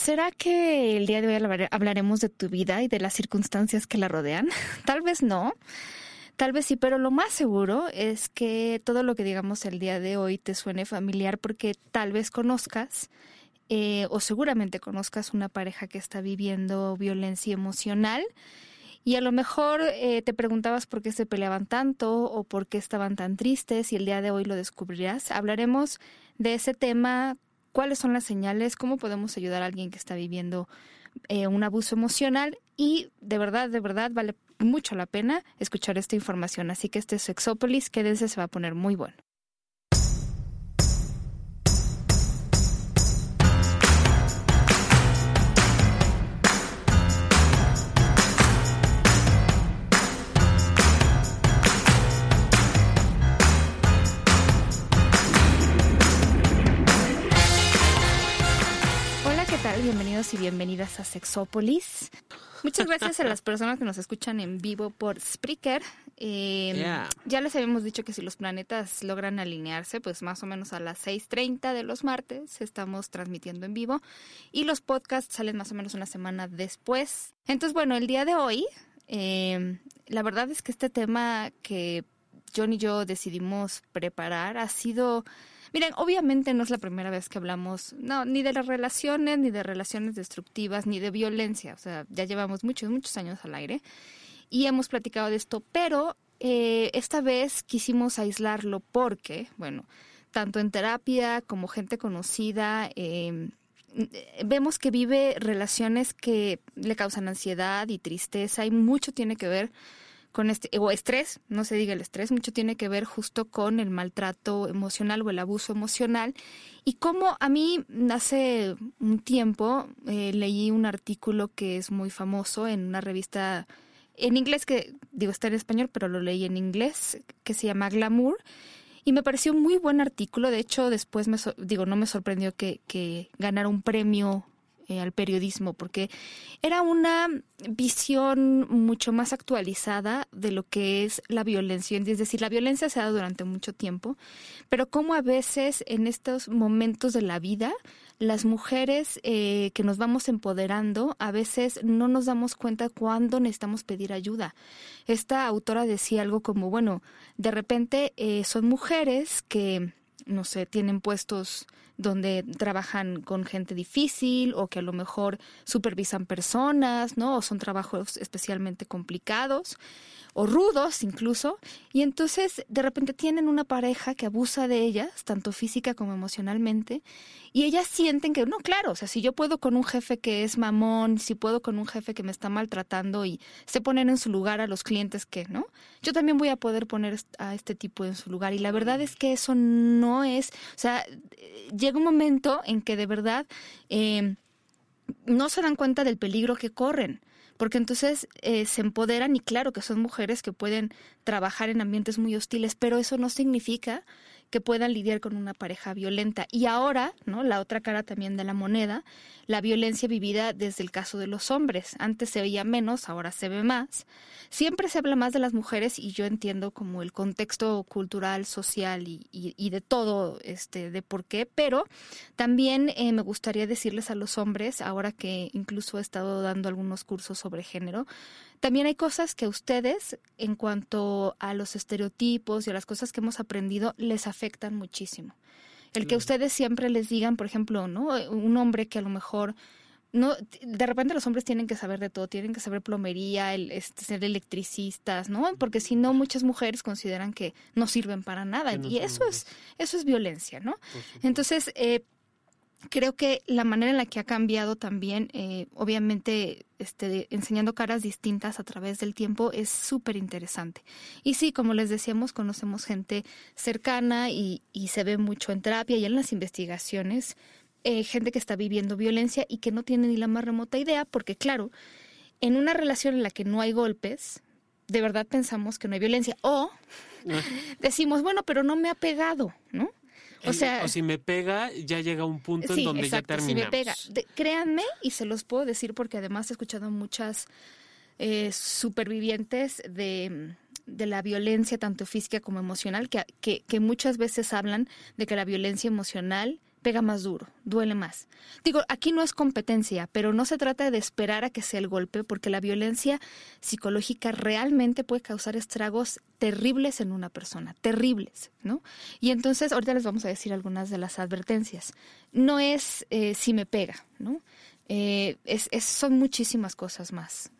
¿Será que el día de hoy hablaremos de tu vida y de las circunstancias que la rodean? Tal vez no. Tal vez sí, pero lo más seguro es que todo lo que digamos el día de hoy te suene familiar porque tal vez conozcas eh, o seguramente conozcas una pareja que está viviendo violencia emocional y a lo mejor eh, te preguntabas por qué se peleaban tanto o por qué estaban tan tristes y el día de hoy lo descubrirás. Hablaremos de ese tema, cuáles son las señales, cómo podemos ayudar a alguien que está viviendo eh, un abuso emocional y de verdad, de verdad vale mucho la pena escuchar esta información. Así que este es Sexópolis, quédense, se va a poner muy bueno. Bienvenidos y bienvenidas a Sexópolis. Muchas gracias a las personas que nos escuchan en vivo por Spreaker. Em, ya les habíamos dicho que si los planetas logran alinearse, pues más o menos a las 6.30 de los martes estamos transmitiendo en vivo y los podcasts salen más o menos una semana después. Entonces, bueno, el día de hoy, em, la verdad es que este tema que John y yo decidimos preparar ha sido Miren, obviamente no es la primera vez que hablamos, no, ni de las relaciones, ni de relaciones destructivas, ni de violencia. O sea, ya llevamos muchos, muchos años al aire y hemos platicado de esto, pero eh, esta vez quisimos aislarlo porque, bueno, tanto en terapia como gente conocida, em, vemos que vive relaciones que le causan ansiedad y tristeza y mucho tiene que ver con este, o estrés, no se diga el estrés, mucho tiene que ver justo con el maltrato emocional o el abuso emocional. Y como a mí hace un tiempo eh, leí un artículo que es muy famoso en una revista en inglés, que digo está en español, pero lo leí en inglés, que se llama Glamour. Y me pareció un muy buen artículo. De hecho, después me digo, no me sorprendió que, que ganara un premio eh, al periodismo, porque era una visión mucho más actualizada de lo que es la violencia. Es decir, la violencia se ha dado durante mucho tiempo, pero como a veces en estos momentos de la vida, las mujeres eh, que nos vamos empoderando, a veces no nos damos cuenta cuándo necesitamos pedir ayuda. Esta autora decía algo como, bueno, de repente eh, son mujeres que, no sé, tienen puestos donde trabajan con gente difícil o que a lo mejor supervisan personas, ¿no? O son trabajos especialmente complicados o rudos incluso, y entonces de repente tienen una pareja que abusa de ellas, tanto física como emocionalmente, y ellas sienten que, no, claro, o sea, si yo puedo con un jefe que es mamón, si puedo con un jefe que me está maltratando y se ponen en su lugar a los clientes que, ¿no? Yo también voy a poder poner a este tipo en su lugar. Y la verdad es que eso no es, o sea, llega un momento en que de verdad eh, no se dan cuenta del peligro que corren porque entonces eh, se empoderan y claro que son mujeres que pueden trabajar en ambientes muy hostiles, pero eso no significa que puedan lidiar con una pareja violenta. Y ahora, ¿no? La otra cara también de la moneda, la violencia vivida desde el caso de los hombres. Antes se veía menos, ahora se ve más. Siempre se habla más de las mujeres y yo entiendo como el contexto cultural, social y, y, de todo, este, de por qué, pero también eh, me gustaría decirles a los hombres, ahora que incluso he estado dando algunos cursos sobre género, también hay cosas que a ustedes, en cuanto a los estereotipos y a las cosas que hemos aprendido, les afectan muchísimo. El que ustedes siempre les digan, por ejemplo, ¿no? Un hombre que a lo mejor no de repente los hombres tienen que saber de todo, tienen que saber plomería, el, este, ser electricistas, ¿no? Porque si no muchas mujeres consideran que no sirven para nada y eso es eso es violencia, ¿no? Entonces, eh, creo que la manera en la que ha cambiado también, eh, obviamente, este, enseñando caras distintas a través del tiempo es súper interesante. Y sí, como les decíamos, conocemos gente cercana y, y, se ve mucho en terapia y en las investigaciones, eh, gente que está viviendo violencia y que no tiene ni la más remota idea, porque claro, en una relación en la que no hay golpes, de verdad pensamos que no hay violencia. O ah. decimos, bueno, pero no me ha pegado, ¿no? O sea, o si me pega, ya llega un punto en donde ya terminamos. Si me pega, créanme y se los puedo decir porque además he escuchado muchas eh, supervivientes de, de, la violencia tanto física como emocional que, que, que muchas veces hablan de que la violencia emocional pega más duro, duele más. Digo, aquí no es competencia, pero no se trata de esperar a que sea el golpe, porque la violencia psicológica realmente puede causar estragos terribles en una persona, terribles, ¿no? Y entonces, ahorita les vamos a decir algunas de las advertencias. No es eh, si me pega, ¿no? Eh, es, son muchísimas cosas más.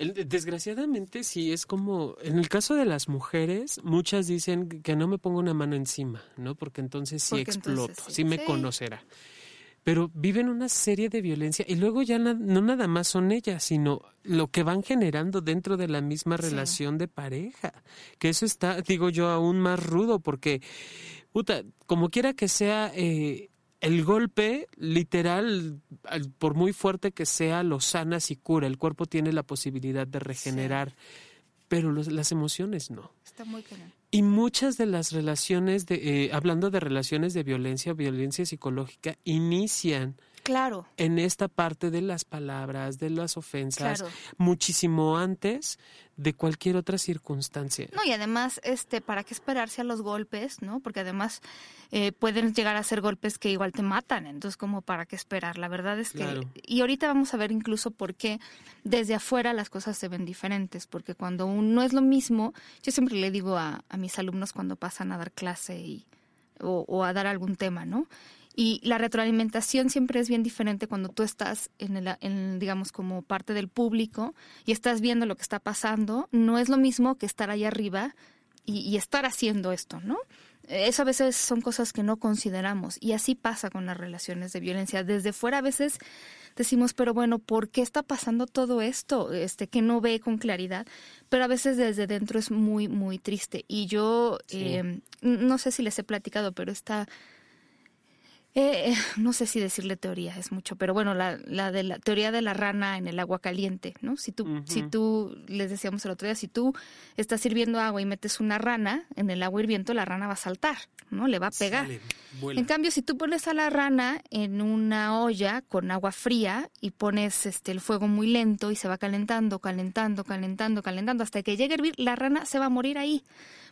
Desgraciadamente sí, es como, en el caso de las mujeres, muchas dicen que no me pongo una mano encima, ¿no? Porque entonces sí exploto, sí, me conocerá. Pero viven una serie de violencia y luego ya no nada más son ellas, sino lo que van generando dentro de la misma relación de pareja. Que eso está, digo yo, aún más rudo porque, puta, como quiera que sea, eh, el golpe, literal, por muy fuerte que sea, lo sanas y cura. El cuerpo tiene la posibilidad de regenerar, pero las emociones no. Está muy Y muchas de las relaciones, de, eh, hablando de relaciones de violencia, violencia psicológica, inician Claro. En esta parte de las palabras, de las ofensas, muchísimo antes de cualquier otra circunstancia. No, y además, este, ¿para qué esperarse a los golpes, no? Porque además eh, pueden llegar a ser golpes que igual te matan, entonces como para qué esperar. La verdad es que, y ahorita vamos a ver incluso por qué desde afuera las cosas se ven diferentes, porque cuando uno es lo mismo, yo siempre le digo a, a mis alumnos cuando pasan a dar clase y, o, o a dar algún tema, ¿no? Y la retroalimentación siempre es bien diferente cuando tú estás en, el, en, digamos, como parte del público y estás viendo lo que está pasando. No es lo mismo que estar ahí arriba y, y estar haciendo esto, ¿no? Eso a veces son cosas que no consideramos y así pasa con las relaciones de violencia. Desde fuera a veces decimos, pero bueno, ¿por qué está pasando todo esto? Este que no ve con claridad, pero a veces desde dentro es muy muy triste. Y yo eh, no sé si les he platicado, pero está eh, no sé si decirle teoría es mucho, pero bueno, la, la de la teoría de la rana en el agua caliente, ¿no? Si tú, si tú, les decíamos el otro día, si tú estás sirviendo agua y metes una rana en el agua hirviendo, la rana va a saltar, ¿no? Le va a pegar. en cambio, si tú pones a la rana en una olla con agua fría y pones este el fuego muy lento y se va calentando, calentando, calentando, calentando, hasta que llegue a hervir, la rana se va a morir ahí,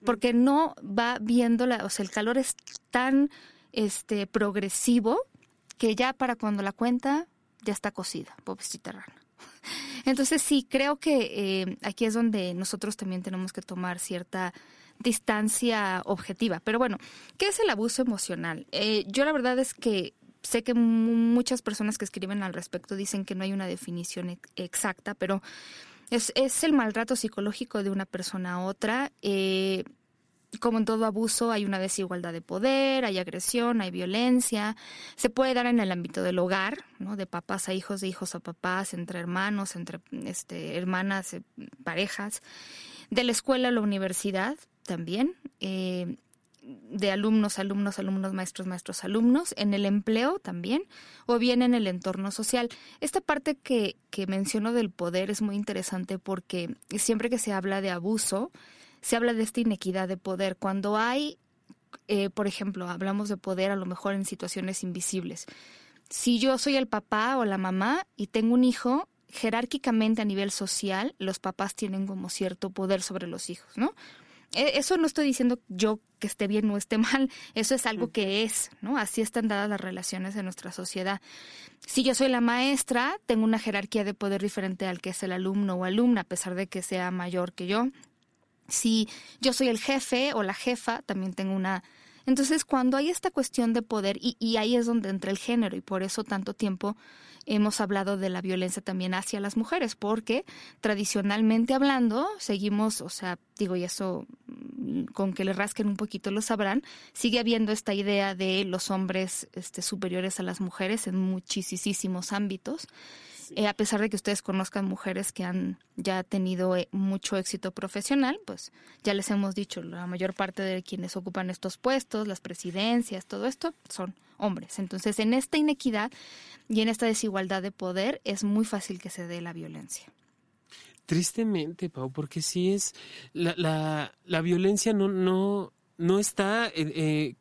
porque no va viendo la, o sea, el calor es tan este progresivo que ya para cuando la cuenta ya está cocida, pobrecita rana. Entonces sí, creo que eh, aquí es donde nosotros también tenemos que tomar cierta distancia objetiva. Pero bueno, ¿qué es el abuso emocional? Eh, yo la verdad es que sé que muchas personas que escriben al respecto dicen que no hay una definición exacta, pero es, es el maltrato psicológico de una persona a otra. Eh, como en todo abuso, hay una desigualdad de poder, hay agresión, hay violencia. Se puede dar en el ámbito del hogar, ¿no? De papás a hijos, de hijos a papás, entre hermanos, entre este, hermanas, eh, parejas. De la escuela a la universidad también. Eh, de alumnos, alumnos, alumnos, maestros, maestros, alumnos, en el empleo también, o bien en el entorno social. Esta parte que, que menciono del poder es muy interesante porque siempre que se habla de abuso, se habla de esta inequidad de poder. Cuando hay, eh, por ejemplo, hablamos de poder a lo mejor en situaciones invisibles. Si yo soy el papá o la mamá y tengo un hijo, jerárquicamente a nivel social, los papás tienen como cierto poder sobre los hijos, ¿no? E, eso no estoy diciendo yo que esté bien o esté mal, eso es algo mm. que es, ¿no? Así están dadas las relaciones en nuestra sociedad. Si yo soy la maestra, tengo una jerarquía de poder diferente al que es el alumno o alumna, a pesar de que sea mayor que yo. Si yo soy el jefe o la jefa, también tengo una... Entonces, cuando hay esta cuestión de poder, y, y ahí es donde entra el género, y por eso tanto tiempo hemos hablado de la violencia también hacia las mujeres, porque tradicionalmente hablando, seguimos, o sea, digo, y eso mm, con que le rasquen un poquito lo sabrán, sigue habiendo esta idea de los hombres este, superiores a las mujeres en muchísimos ámbitos. Eh, a pesar de que ustedes conozcan mujeres que han ya tenido eh, mucho éxito profesional, pues ya les hemos dicho, la mayor parte de quienes ocupan estos puestos, las presidencias, todo esto, son hombres. Entonces, en esta inequidad y en esta desigualdad de poder es muy fácil que se dé la violencia. Tristemente, Pau, porque sí es la, la, la violencia no, no, no está eh,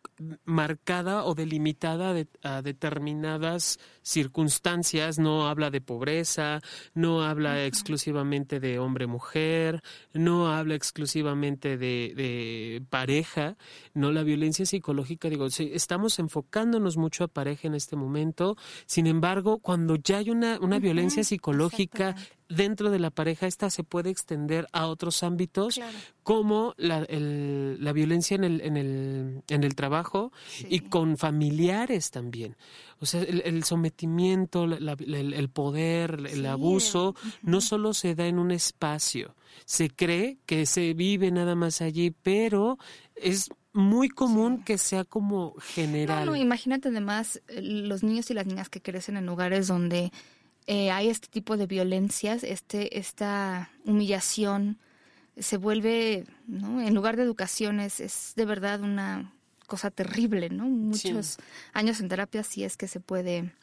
marcada o delimitada a determinadas circunstancias, no habla de pobreza, no habla exclusivamente de hombre-mujer, no habla exclusivamente de, de, pareja, no la violencia psicológica, digo, estamos enfocándonos mucho a pareja en este momento, sin embargo, cuando ya hay una, una violencia psicológica dentro de la pareja esta se puede extender a otros ámbitos como la, la, violencia en el, en el, en el trabajo y con familiares también. O sea, el, sometimiento, el, poder, el abuso, no solo se da en un espacio. Se cree que se vive nada más allí, pero es muy común que sea como general. No, imagínate además eh, los niños y las niñas que crecen en lugares donde eh, hay este tipo de violencias, este, esta humillación, se vuelve, ¿no? En lugar de educación es, de verdad una cosa terrible, ¿no? Muchos años en terapia sí es que se puede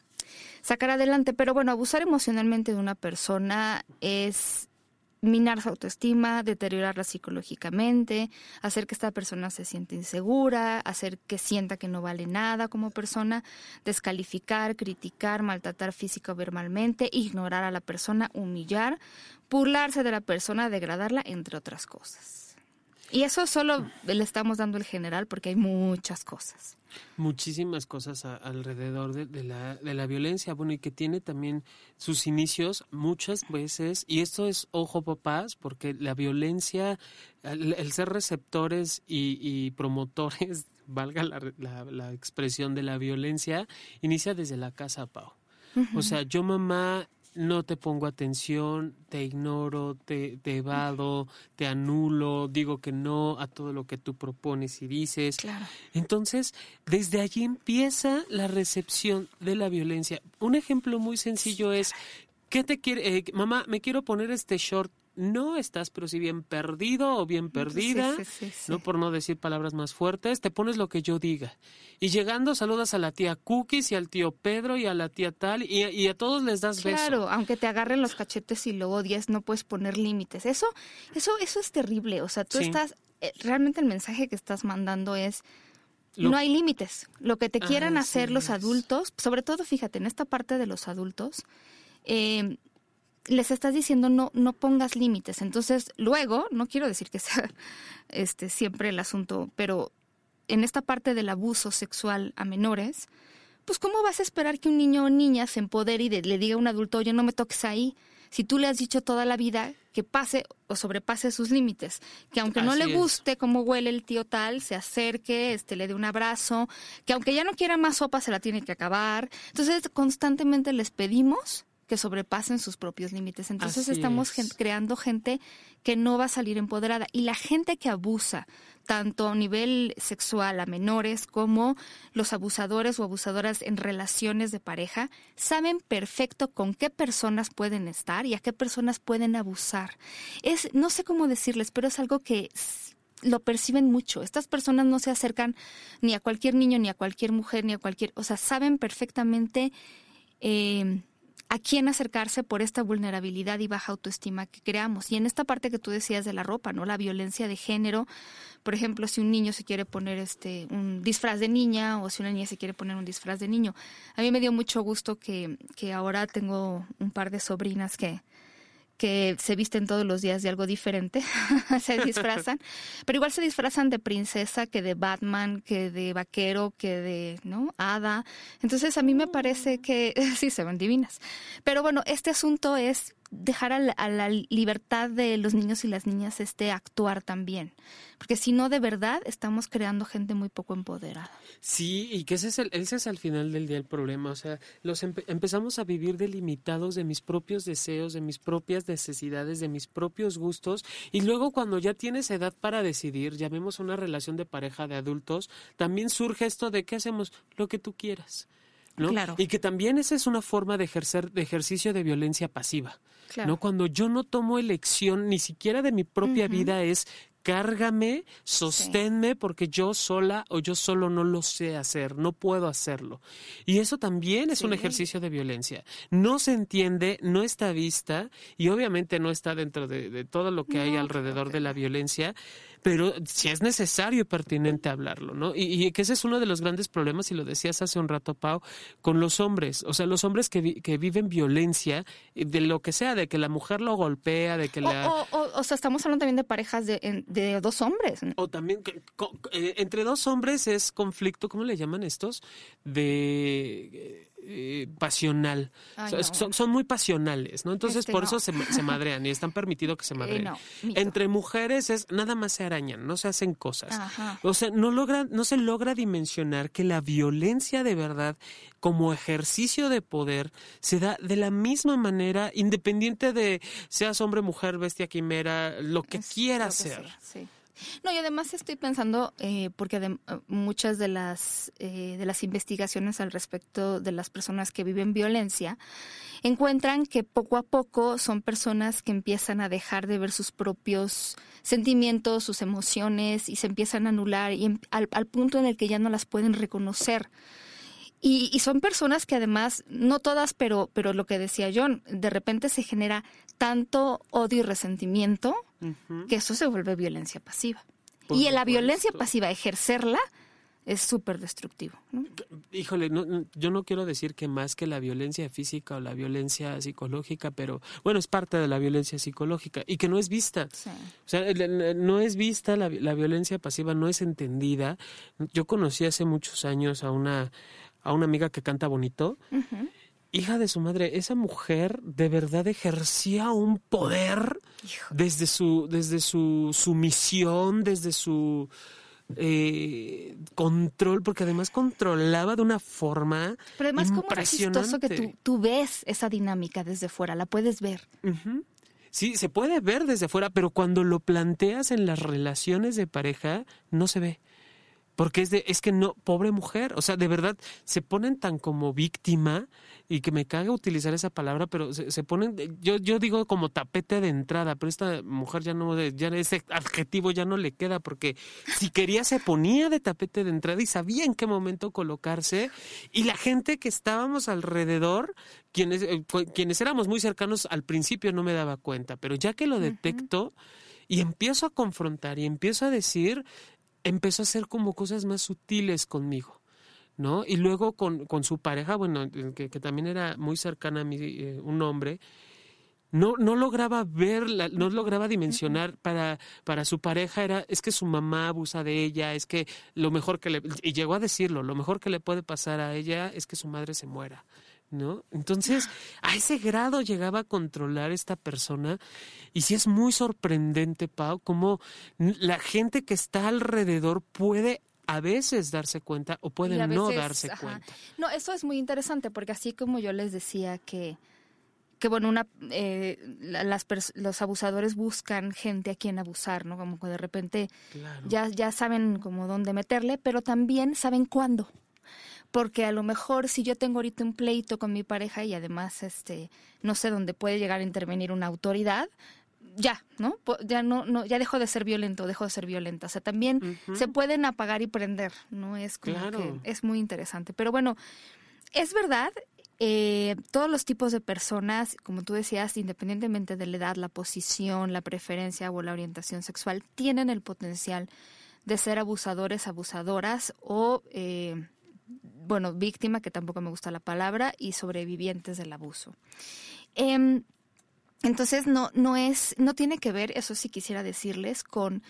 sacar adelante, pero bueno, abusar emocionalmente de una persona es minar su autoestima, deteriorarla psicológicamente, hacer que esta persona se sienta insegura, hacer que sienta que no vale nada como persona, descalificar, criticar, maltratar física o verbalmente, ignorar a la persona, humillar, burlarse de la persona, degradarla, entre otras cosas. Y eso solo le estamos dando el general porque hay muchas cosas. Muchísimas cosas alrededor de, la, de la violencia, bueno, y que tiene también sus inicios muchas veces, y esto es ojo papás, porque la violencia, el, ser receptores y, promotores, valga la, la, expresión de la violencia, inicia desde la casa, Pau. O sea, yo mamá no te pongo atención, te ignoro, te, te, evado, te anulo, digo que no a todo lo que tú propones y dices. Claro. Entonces, desde allí empieza la recepción de la violencia. Un ejemplo muy sencillo es, ¿qué te quiere? Eh, mamá, me quiero poner este short no estás, pero si bien perdido o bien perdida, no por no decir palabras más fuertes, te pones lo que yo diga. Y llegando saludas a la tía Cookies y al tío Pedro y a la tía tal y, a todos les das beso. Claro, aunque te agarren los cachetes y lo odies, no puedes poner límites. Eso, eso, eso es terrible. O sea, tú estás, eh, realmente el mensaje que estás mandando es no hay límites. Lo que te quieran hacer los adultos, sobre todo, fíjate, en esta parte de los adultos, eh, les estás diciendo no, no pongas límites. Entonces, luego, no quiero decir que sea este siempre el asunto, pero en esta parte del abuso sexual a menores, pues ¿cómo vas a esperar que un niño o niña se empodere y le diga a un adulto, oye, no me toques ahí? Si tú le has dicho toda la vida que pase o sobrepase sus límites, que aunque no le guste cómo huele el tío tal, se acerque, este, le dé un abrazo, que aunque ya no quiera más sopa, se la tiene que acabar. Entonces, constantemente les pedimos que sobrepasen sus propios límites. Entonces estamos creando gente que no va a salir empoderada. Y la gente que abusa, tanto a nivel sexual a menores como los abusadores o abusadoras en relaciones de pareja, saben perfecto con qué personas pueden estar y a qué personas pueden abusar. Es, no sé cómo decirles, pero es algo que lo perciben mucho. Estas personas no se acercan ni a cualquier niño, ni a cualquier mujer, ni a cualquier, o sea, saben perfectamente eh, a quién acercarse por esta vulnerabilidad y baja autoestima que creamos. Y en esta parte que tú decías de la ropa, ¿no? La violencia de género, por ejemplo, si un niño se quiere poner este un disfraz de niña o si una niña se quiere poner un disfraz de niño. A mí me dio mucho gusto que, que ahora tengo un par de sobrinas que, que se visten todos los días de algo diferente, se disfrazan, pero igual se disfrazan de princesa que de Batman, que de vaquero, que de, ¿no? Hada. Entonces a mí me parece que sí se ven divinas. Pero bueno, este asunto es dejar a la, libertad de los niños y las niñas este actuar también. Porque si no, de verdad, estamos creando gente muy poco empoderada. Sí, y que ese es, el, ese es al final del día el problema. O sea, los empezamos a vivir delimitados de mis propios deseos, de mis propias necesidades, de mis propios gustos. Y luego cuando ya tienes edad para decidir, llamemos una relación de pareja de adultos, también surge esto de qué hacemos lo que tú quieras. Claro. Y que también esa es una forma de ejercer de ejercicio de violencia pasiva. ¿no? Cuando yo no tomo elección ni siquiera de mi propia vida es cárgame, sosténme porque yo sola o yo solo no lo sé hacer, no puedo hacerlo. Y eso también es un ejercicio de violencia. No se entiende, no está vista y obviamente no está dentro de, todo lo que hay alrededor de la violencia, pero si es necesario y pertinente hablarlo, ¿no? Y, que ese es uno de los grandes problemas, y lo decías hace un rato, Pau, con los hombres. O sea, los hombres que, que viven violencia, de lo que sea, de que la mujer lo golpea, de que la... O, o, sea, estamos hablando también de parejas de, de dos hombres. O también, eh, entre dos hombres es conflicto, ¿cómo le llaman estos? De eh, pasional. son, muy pasionales, ¿no? Entonces este por eso se, se, madrean y están permitido que se eh, madreen. Entre mujeres es nada más se arañan, no se hacen cosas. O sea, no logra, no se logra dimensionar que la violencia de verdad como ejercicio de poder se da de la misma manera, independiente de seas hombre, mujer, bestia, quimera, lo que quieras ser. No, y además estoy pensando, eh, porque de, muchas de las, eh, de las investigaciones al respecto de las personas que viven violencia encuentran que poco a poco son personas que empiezan a dejar de ver sus propios sentimientos, sus emociones y se empiezan a anular y al, al punto en el que ya no las pueden reconocer. Y, y, son personas que además, no todas, pero, pero lo que decía John, de repente se genera tanto odio y resentimiento que eso se vuelve violencia pasiva. y la violencia pasiva, ejercerla es súper destructivo. Híjole, yo no quiero decir que más que la violencia física o la violencia psicológica, pero bueno, es parte de la violencia psicológica y que no es vista. O sea, no es vista la, la violencia pasiva, no es entendida. Yo conocí hace muchos años a una a una amiga que canta bonito. Hija de su madre, esa mujer de verdad ejercía un poder desde su, desde su sumisión, desde su eh, control, porque además controlaba de una forma Pero además, impresionante. como es que tú, tú, ves esa dinámica desde fuera, la puedes ver. Sí, se puede ver desde fuera, pero cuando lo planteas en las relaciones de pareja, no se ve. Porque es de, es que no, pobre mujer, o sea, de verdad, se ponen tan como víctima y que me caga utilizar esa palabra, pero se, ponen, yo, yo digo como tapete de entrada, pero esta mujer ya no, ya ese adjetivo ya no le queda, porque si quería se ponía de tapete de entrada y sabía en qué momento colocarse, y la gente que estábamos alrededor, quienes, eh, quienes éramos muy cercanos al principio no me daba cuenta, pero ya que lo detecto, y empiezo a confrontar y empiezo a decir, empezó a hacer como cosas más sutiles conmigo. ¿no? Y luego con, con su pareja, bueno, que, que, también era muy cercana a mí, eh, un hombre, no, no lograba ver, no lograba dimensionar para, para su pareja era, es que su mamá abusa de ella, es que lo mejor que le, y llegó a decirlo, lo mejor que le puede pasar a ella es que su madre se muera. ¿No? Entonces, a ese grado llegaba a controlar esta persona y sí es muy sorprendente, Pau, cómo la gente que está alrededor puede a veces darse cuenta o puede no darse cuenta. No, eso es muy interesante porque así como yo les decía que que bueno, una, eh, las los abusadores buscan gente a quien abusar, ¿no? Como que de repente ya, ya saben como dónde meterle, pero también saben cuándo porque a lo mejor si yo tengo ahorita un pleito con mi pareja y además este no sé dónde puede llegar a intervenir una autoridad ya no ya no no ya dejo de ser violento dejo de ser violenta. O sea también se pueden apagar y prender no es como que es muy interesante. Pero bueno es verdad eh, todos los tipos de personas, como tú decías, independientemente de la edad, la posición, la preferencia o la orientación sexual, tienen el potencial de ser abusadores, abusadoras o eh, bueno, víctima, que tampoco me gusta la palabra, y sobrevivientes del abuso. Em, entonces no, no es, no tiene que ver, eso sí quisiera decirles, con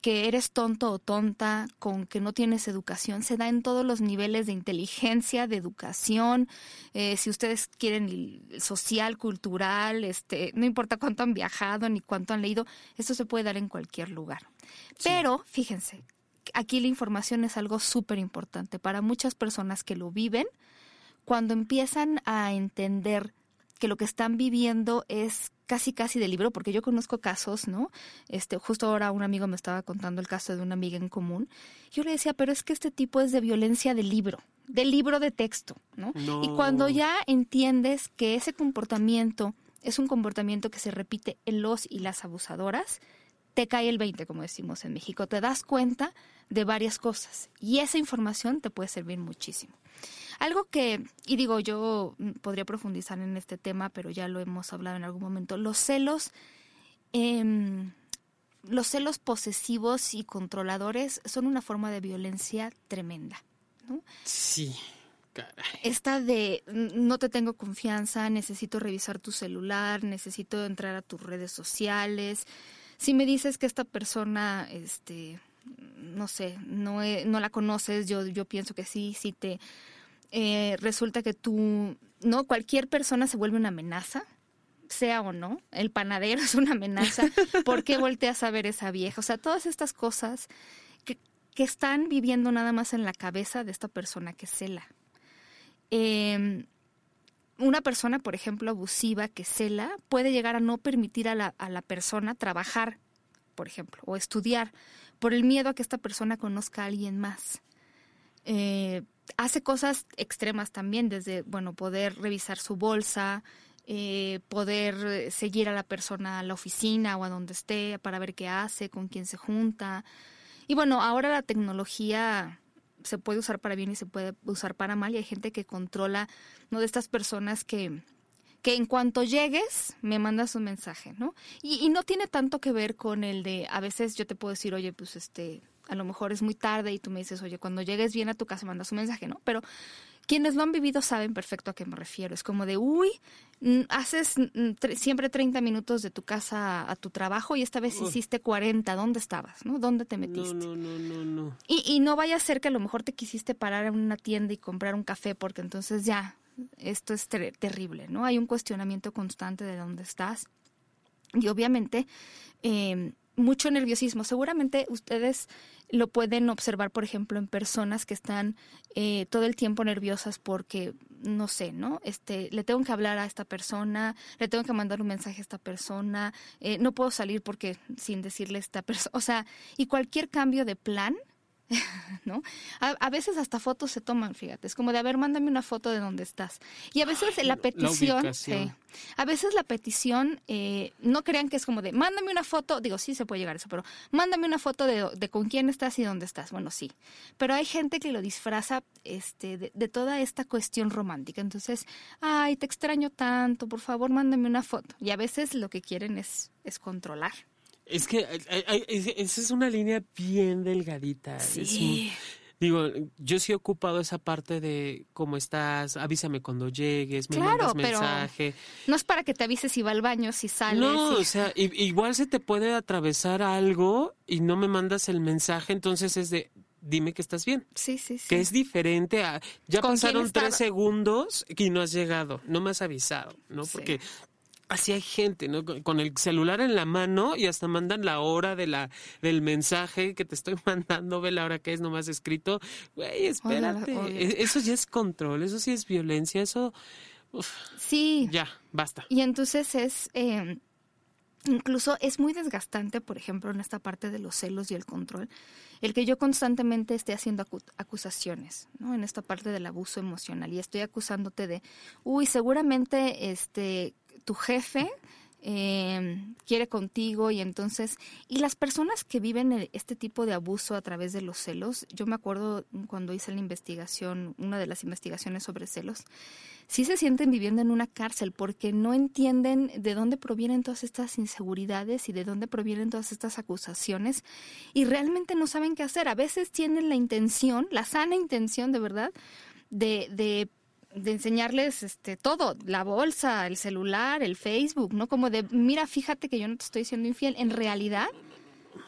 que eres tonto o tonta, con que no tienes educación, se da en todos los niveles de inteligencia, de educación, eh, si ustedes quieren social, cultural, este, no importa cuánto han viajado ni cuánto han leído, eso se puede dar en cualquier lugar. Pero fíjense, aquí la información es algo súper importante para muchas personas que lo viven, cuando empiezan a entender que lo que están viviendo es casi casi de libro, porque yo conozco casos, ¿no? Este, justo ahora un amigo me estaba contando el caso de una amiga en común. Yo le decía, pero es que este tipo es de violencia de libro, de libro de texto, ¿no? Y cuando ya entiendes que ese comportamiento es un comportamiento que se repite en los y las abusadoras, te cae el 20, como decimos en México, te das cuenta de varias cosas y esa información te puede servir muchísimo. Algo que, y digo, yo podría profundizar en este tema, pero ya lo hemos hablado en algún momento, los celos, em, los celos posesivos y controladores son una forma de violencia tremenda. ¿no? Sí. Esta de no te tengo confianza, necesito revisar tu celular, necesito entrar a tus redes sociales. Si me dices que esta persona, este, no sé, no, no la conoces, yo, yo pienso que sí, si te eh, resulta que tú, no, cualquier persona se vuelve una amenaza, sea o no, el panadero es una amenaza, ¿por qué volteas a ver esa vieja? O sea, todas estas cosas que, que están viviendo nada más en la cabeza de esta persona que cela. Eh, una persona, por ejemplo, abusiva que cela puede llegar a no permitir a la, a la persona trabajar, por ejemplo, o estudiar, por el miedo a que esta persona conozca a alguien más. Eh, hace cosas extremas también, desde, bueno, poder revisar su bolsa, eh, poder seguir a la persona a la oficina o a donde esté para ver qué hace, con quién se junta. Y bueno, ahora la tecnología se puede usar para bien y se puede usar para mal y hay gente que controla, ¿no? De estas personas que, que en cuanto llegues me mandas un mensaje, ¿no? Y, no tiene tanto que ver con el de, a veces yo te puedo decir, oye, pues este, a lo mejor es muy tarde y tú me dices, oye, cuando llegues bien a tu casa mandas un mensaje, ¿no? Pero quienes lo han vivido saben perfecto a qué me refiero. Es como de, uy, haces siempre 30 minutos de tu casa a, tu trabajo y esta vez hiciste 40. ¿Dónde estabas? ¿no? ¿Dónde te metiste? No, no, no, no, Y, y no vaya a ser que a lo mejor te quisiste parar en una tienda y comprar un café porque entonces ya, esto es terrible, ¿no? Hay un cuestionamiento constante de dónde estás. Y obviamente, eh, mucho nerviosismo. Seguramente ustedes lo pueden observar, por ejemplo, en personas que están eh, todo el tiempo nerviosas porque, no sé, ¿no? Este, le tengo que hablar a esta persona, le tengo que mandar un mensaje a esta persona, eh, no puedo salir porque sin decirle a esta persona, o sea, y cualquier cambio de plan ¿no? A, veces hasta fotos se toman, fíjate, es como de, a ver, mándame una foto de dónde estás. Y a veces la petición, a veces la petición, eh, no crean que es como de, mándame una foto, digo, sí se puede llegar a eso, pero mándame una foto de, con quién estás y dónde estás. Bueno, sí, pero hay gente que lo disfraza este, de, de toda esta cuestión romántica. Entonces, ay, te extraño tanto, por favor, mándame una foto. Y a veces lo que quieren es, es controlar. Es que esa es una línea bien delgadita. Sí. digo, yo sí he ocupado esa parte de cómo estás, avísame cuando llegues, me mandas mensaje. no es para que te avises si va al baño, si sales. No, o sea, igual se te puede atravesar algo y no me mandas el mensaje, entonces es de, dime que estás bien. Sí, sí, sí. Que es diferente a, ya pasaron tres segundos y no has llegado, no me has avisado, ¿no? Porque así hay gente, ¿no? Con el celular en la mano y hasta mandan la hora de la del mensaje que te estoy mandando, ve la hora que es nomás escrito. Güey, espérate. E, eso ya es control, eso sí es violencia, eso... sí. Ya, basta. Y entonces es... Eh, incluso es muy desgastante, por ejemplo, en esta parte de los celos y el control, el que yo constantemente esté haciendo acusaciones, ¿no? En esta parte del abuso emocional y estoy acusándote de, uy, seguramente este tu jefe eh, quiere contigo y entonces y las personas que viven este tipo de abuso a través de los celos yo me acuerdo cuando hice la investigación una de las investigaciones sobre celos sí se sienten viviendo en una cárcel porque no entienden de dónde provienen todas estas inseguridades y de dónde provienen todas estas acusaciones y realmente no saben qué hacer. A veces tienen la intención la sana intención de verdad de, de de enseñarles este todo, la bolsa, el celular, el Facebook, ¿no? Como de, mira, fíjate que yo no te estoy siendo infiel. En realidad,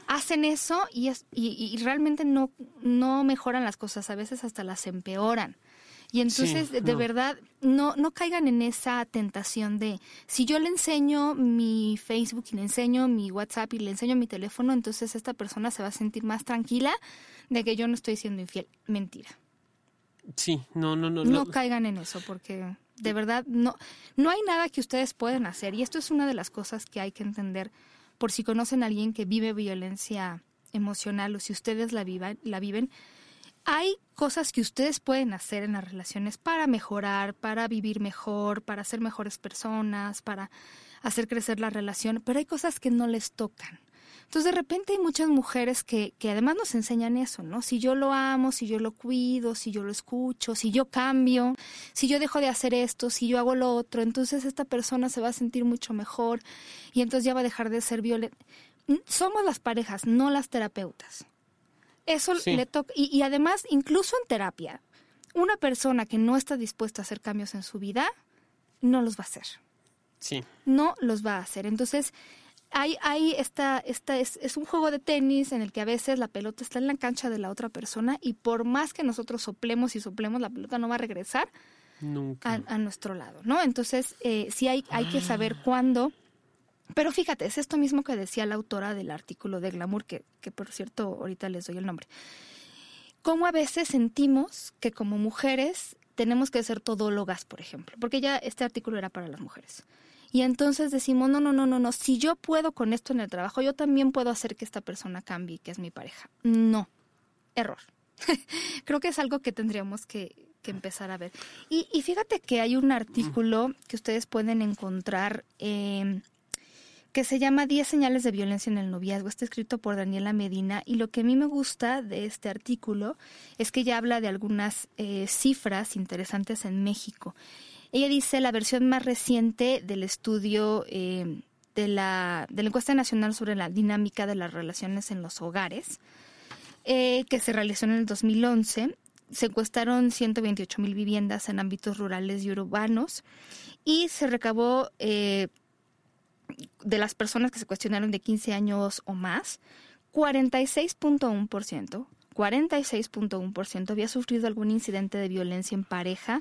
hacen eso y, es, y, realmente no, no mejoran las cosas, a veces hasta las empeoran. Y entonces, de verdad, no, no caigan en esa tentación de, si yo le enseño mi Facebook y le enseño mi WhatsApp y le enseño mi teléfono, entonces esta persona se va a sentir más tranquila de que yo no estoy siendo infiel. Mentira. Sí, no, no, no. No, caigan en eso porque de verdad no, no hay nada que ustedes puedan hacer y esto es una de las cosas que hay que entender por si conocen a alguien que vive violencia emocional o si ustedes la, vivan, la viven. Hay cosas que ustedes pueden hacer en las relaciones para mejorar, para vivir mejor, para ser mejores personas, para hacer crecer la relación, pero hay cosas que no les tocan. Entonces de repente hay muchas mujeres que, que además nos enseñan eso, ¿no? Si yo lo amo, si yo lo cuido, si yo lo escucho, si yo cambio, si yo dejo de hacer esto, si yo hago lo otro, entonces esta persona se va a sentir mucho mejor y entonces ya va a dejar de ser violenta. somos las parejas, no las terapeutas. Eso le toca. Y, y además, incluso en terapia, una persona que no está dispuesta a hacer cambios en su vida, no los va a hacer. Sí. No los va a hacer. Entonces, hay, hay esta, esta es, es, un juego de tenis en el que a veces la pelota está en la cancha de la otra persona y por más que nosotros soplemos y soplemos, la pelota no va a regresar A, nuestro lado, ¿no? Entonces, eh, sí hay, hay que saber ah. cuándo. Pero fíjate, es esto mismo que decía la autora del artículo de Glamour, que, que por cierto ahorita les doy el nombre. Cómo a veces sentimos que como mujeres tenemos que ser todólogas, por ejemplo, porque ya este artículo era para las mujeres. Y entonces decimos, no, no, no, no, no, si yo puedo con esto en el trabajo, yo también puedo hacer que esta persona cambie, que es mi pareja. No, error. Creo que es algo que tendríamos que, empezar a ver. Y, fíjate que hay un artículo que ustedes pueden encontrar eh, que se llama 10 señales de violencia en el noviazgo. Está escrito por Daniela Medina y lo que a mí me gusta de este artículo es que ella habla de algunas eh, cifras interesantes en México. Ella dice la versión más reciente del estudio eh, de, la, de la encuesta nacional sobre la dinámica de las relaciones en los hogares, eh, que se realizó en el 2011. Se encuestaron 128 mil viviendas en ámbitos rurales y urbanos y se recabó eh, de las personas que se cuestionaron de 15 años o más, 46.1%, 46.1% había sufrido algún incidente de violencia en pareja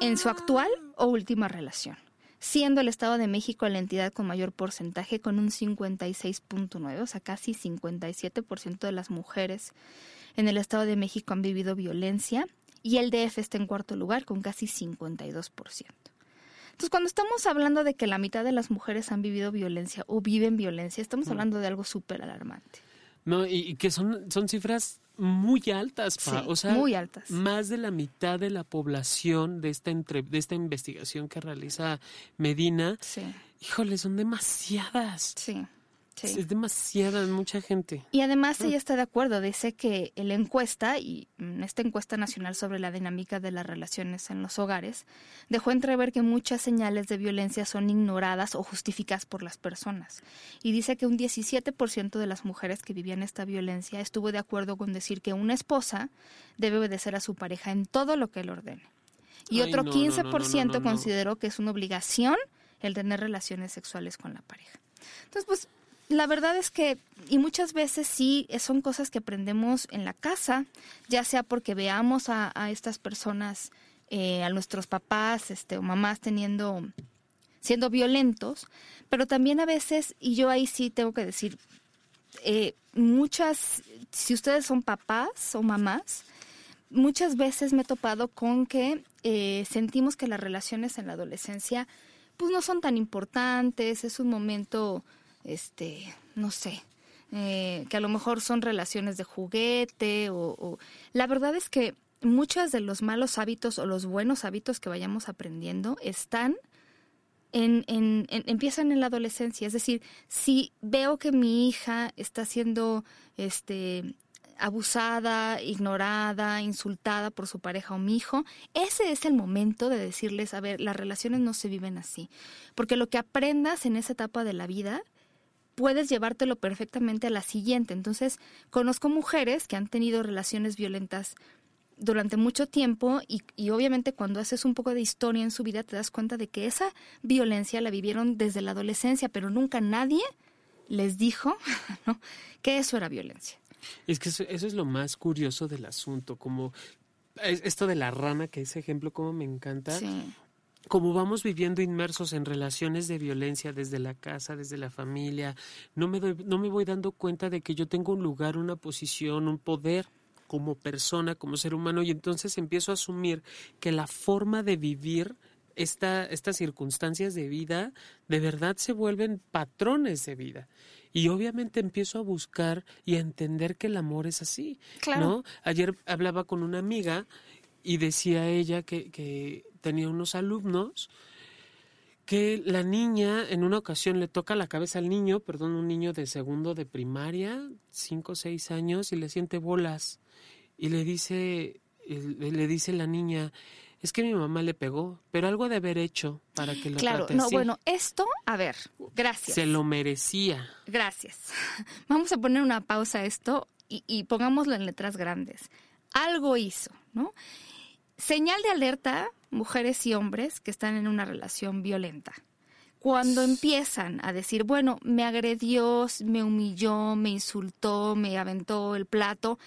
en su actual o última relación, siendo el Estado de México la entidad con mayor porcentaje con un 56.9, o sea, casi 57% de las mujeres en el Estado de México han vivido violencia y el DF está en cuarto lugar con casi 52%. Entonces, cuando estamos hablando de que la mitad de las mujeres han vivido violencia o viven violencia, estamos hablando de algo súper alarmante. No, y, que son, son cifras muy altas, o sea, muy altas. Más de la mitad de la población de esta entre, de esta investigación que realiza Medina. Sí. Híjole, son demasiadas. Sí. Es demasiada, mucha gente. Y además ella está de acuerdo, dice que la encuesta, y esta encuesta nacional sobre la dinámica de las relaciones en los hogares, dejó entrever que muchas señales de violencia son ignoradas o justificadas por las personas. Y dice que un 17% de las mujeres que vivían esta violencia estuvo de acuerdo con decir que una esposa debe obedecer a su pareja en todo lo que él ordene. Y otro 15% consideró que es una obligación el tener relaciones sexuales con la pareja. Entonces, pues la verdad es que, y muchas veces sí, son cosas que aprendemos en la casa, ya sea porque veamos a, estas personas, eh, a nuestros papás este, o mamás teniendo, siendo violentos, pero también a veces, y yo ahí sí tengo que decir, eh, muchas, si ustedes son papás o mamás, muchas veces me he topado con que eh, sentimos que las relaciones en la adolescencia pues no son tan importantes, es un momento este, no sé, eh, que a lo mejor son relaciones de juguete o, La verdad es que muchos de los malos hábitos o los buenos hábitos que vayamos aprendiendo están en, en, empiezan en la adolescencia. Es decir, si veo que mi hija está siendo este, abusada, ignorada, insultada por su pareja o mi hijo, ese es el momento de decirles, a ver, las relaciones no se viven así. Porque lo que aprendas en esa etapa de la vida puedes llevártelo perfectamente a la siguiente. Entonces, conozco mujeres que han tenido relaciones violentas durante mucho tiempo y, y, obviamente cuando haces un poco de historia en su vida te das cuenta de que esa violencia la vivieron desde la adolescencia, pero nunca nadie les dijo que eso era violencia. Es que eso, eso, es lo más curioso del asunto, como esto de la rana, que ese ejemplo como me encanta. Sí como vamos viviendo inmersos en relaciones de violencia desde la casa, desde la familia, no me, doy, no me voy dando cuenta de que yo tengo un lugar, una posición, un poder como persona, como ser humano, y entonces empiezo a asumir que la forma de vivir esta, estas circunstancias de vida de verdad se vuelven patrones de vida. Y obviamente empiezo a buscar y a entender que el amor es así. Claro. Ayer hablaba con una amiga y decía ella que, que tenía unos alumnos que la niña en una ocasión le toca la cabeza al niño, perdón, un niño de segundo de primaria, cinco o seis años, y le siente bolas. Y le dice, le dice la niña, es que mi mamá le pegó, pero algo de haber hecho para que lo Claro, no, bueno, esto, a ver, gracias. Se lo merecía. Gracias. Vamos a poner una pausa a esto y, y pongámoslo en letras grandes. Algo hizo, ¿no? Señal de alerta, mujeres y hombres que están en una relación violenta. Cuando empiezan a decir, bueno, me agredió, me humilló, me insultó, me aventó el plato,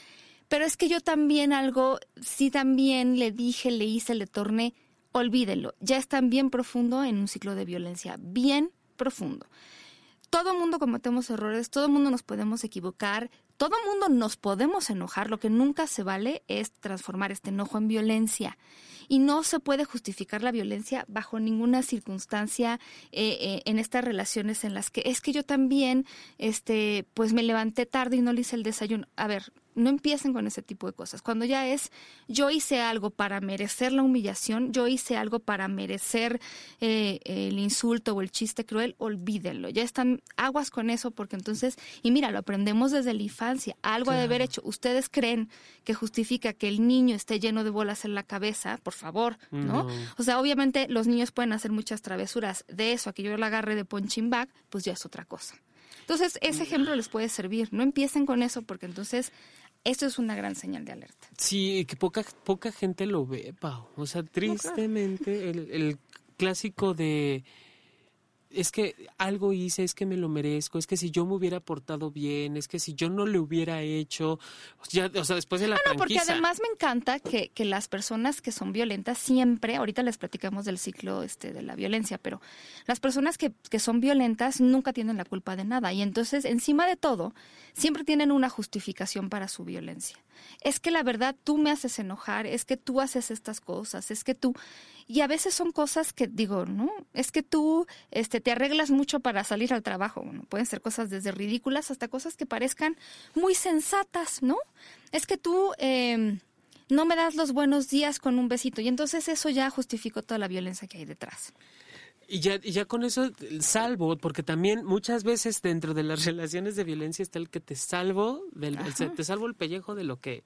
pero es que yo también algo, sí también le dije, le hice, le torné, olvídenlo, ya están bien profundo en un ciclo de violencia, bien profundo. Todo mundo cometemos errores, todo mundo nos podemos equivocar, todo mundo nos podemos enojar, lo que nunca se vale es transformar este enojo en violencia. Y no se puede justificar la violencia bajo ninguna circunstancia eh, eh, en estas relaciones en las que es que yo también este pues me levanté tarde y no le hice el desayuno a ver no empiecen con ese tipo de cosas. Cuando ya es, yo hice algo para merecer la humillación, yo hice algo para merecer eh, el insulto o el chiste cruel, olvídenlo. Ya están aguas con eso porque entonces, y mira, lo aprendemos desde la infancia, algo de haber hecho. ¿Ustedes creen que justifica que el niño esté lleno de bolas en la cabeza? Por favor, ¿no? O sea, obviamente los niños pueden hacer muchas travesuras. De eso a que yo la agarre de punching bag, pues ya es otra cosa. Entonces, ese ejemplo les puede servir. No empiecen con eso porque entonces esto es una gran señal de alerta. Sí, que poca, poca gente lo ve, Pau. O sea, tristemente, el, el clásico de es que algo hice, es que me lo merezco, es que si yo me hubiera portado bien, es que si yo no le hubiera hecho, ya, o sea, después de la ah, no, porque además me encanta que, que, las personas que son violentas siempre, ahorita les platicamos del ciclo este de la violencia, pero las personas que, que son violentas nunca tienen la culpa de nada y entonces encima de todo siempre tienen una justificación para su violencia. Es que la verdad tú me haces enojar, es que tú haces estas cosas, es que tú y a veces son cosas que digo, ¿no? Es que tú este, te arreglas mucho para salir al trabajo. Bueno, pueden ser cosas desde ridículas hasta cosas que parezcan muy sensatas, ¿no? Es que tú eh, no me das los buenos días con un besito. Y entonces eso ya justificó toda la violencia que hay detrás. Y ya, y ya con eso salvo, porque también muchas veces dentro de las relaciones de violencia está el que te salvo, del, te salvo el pellejo de lo que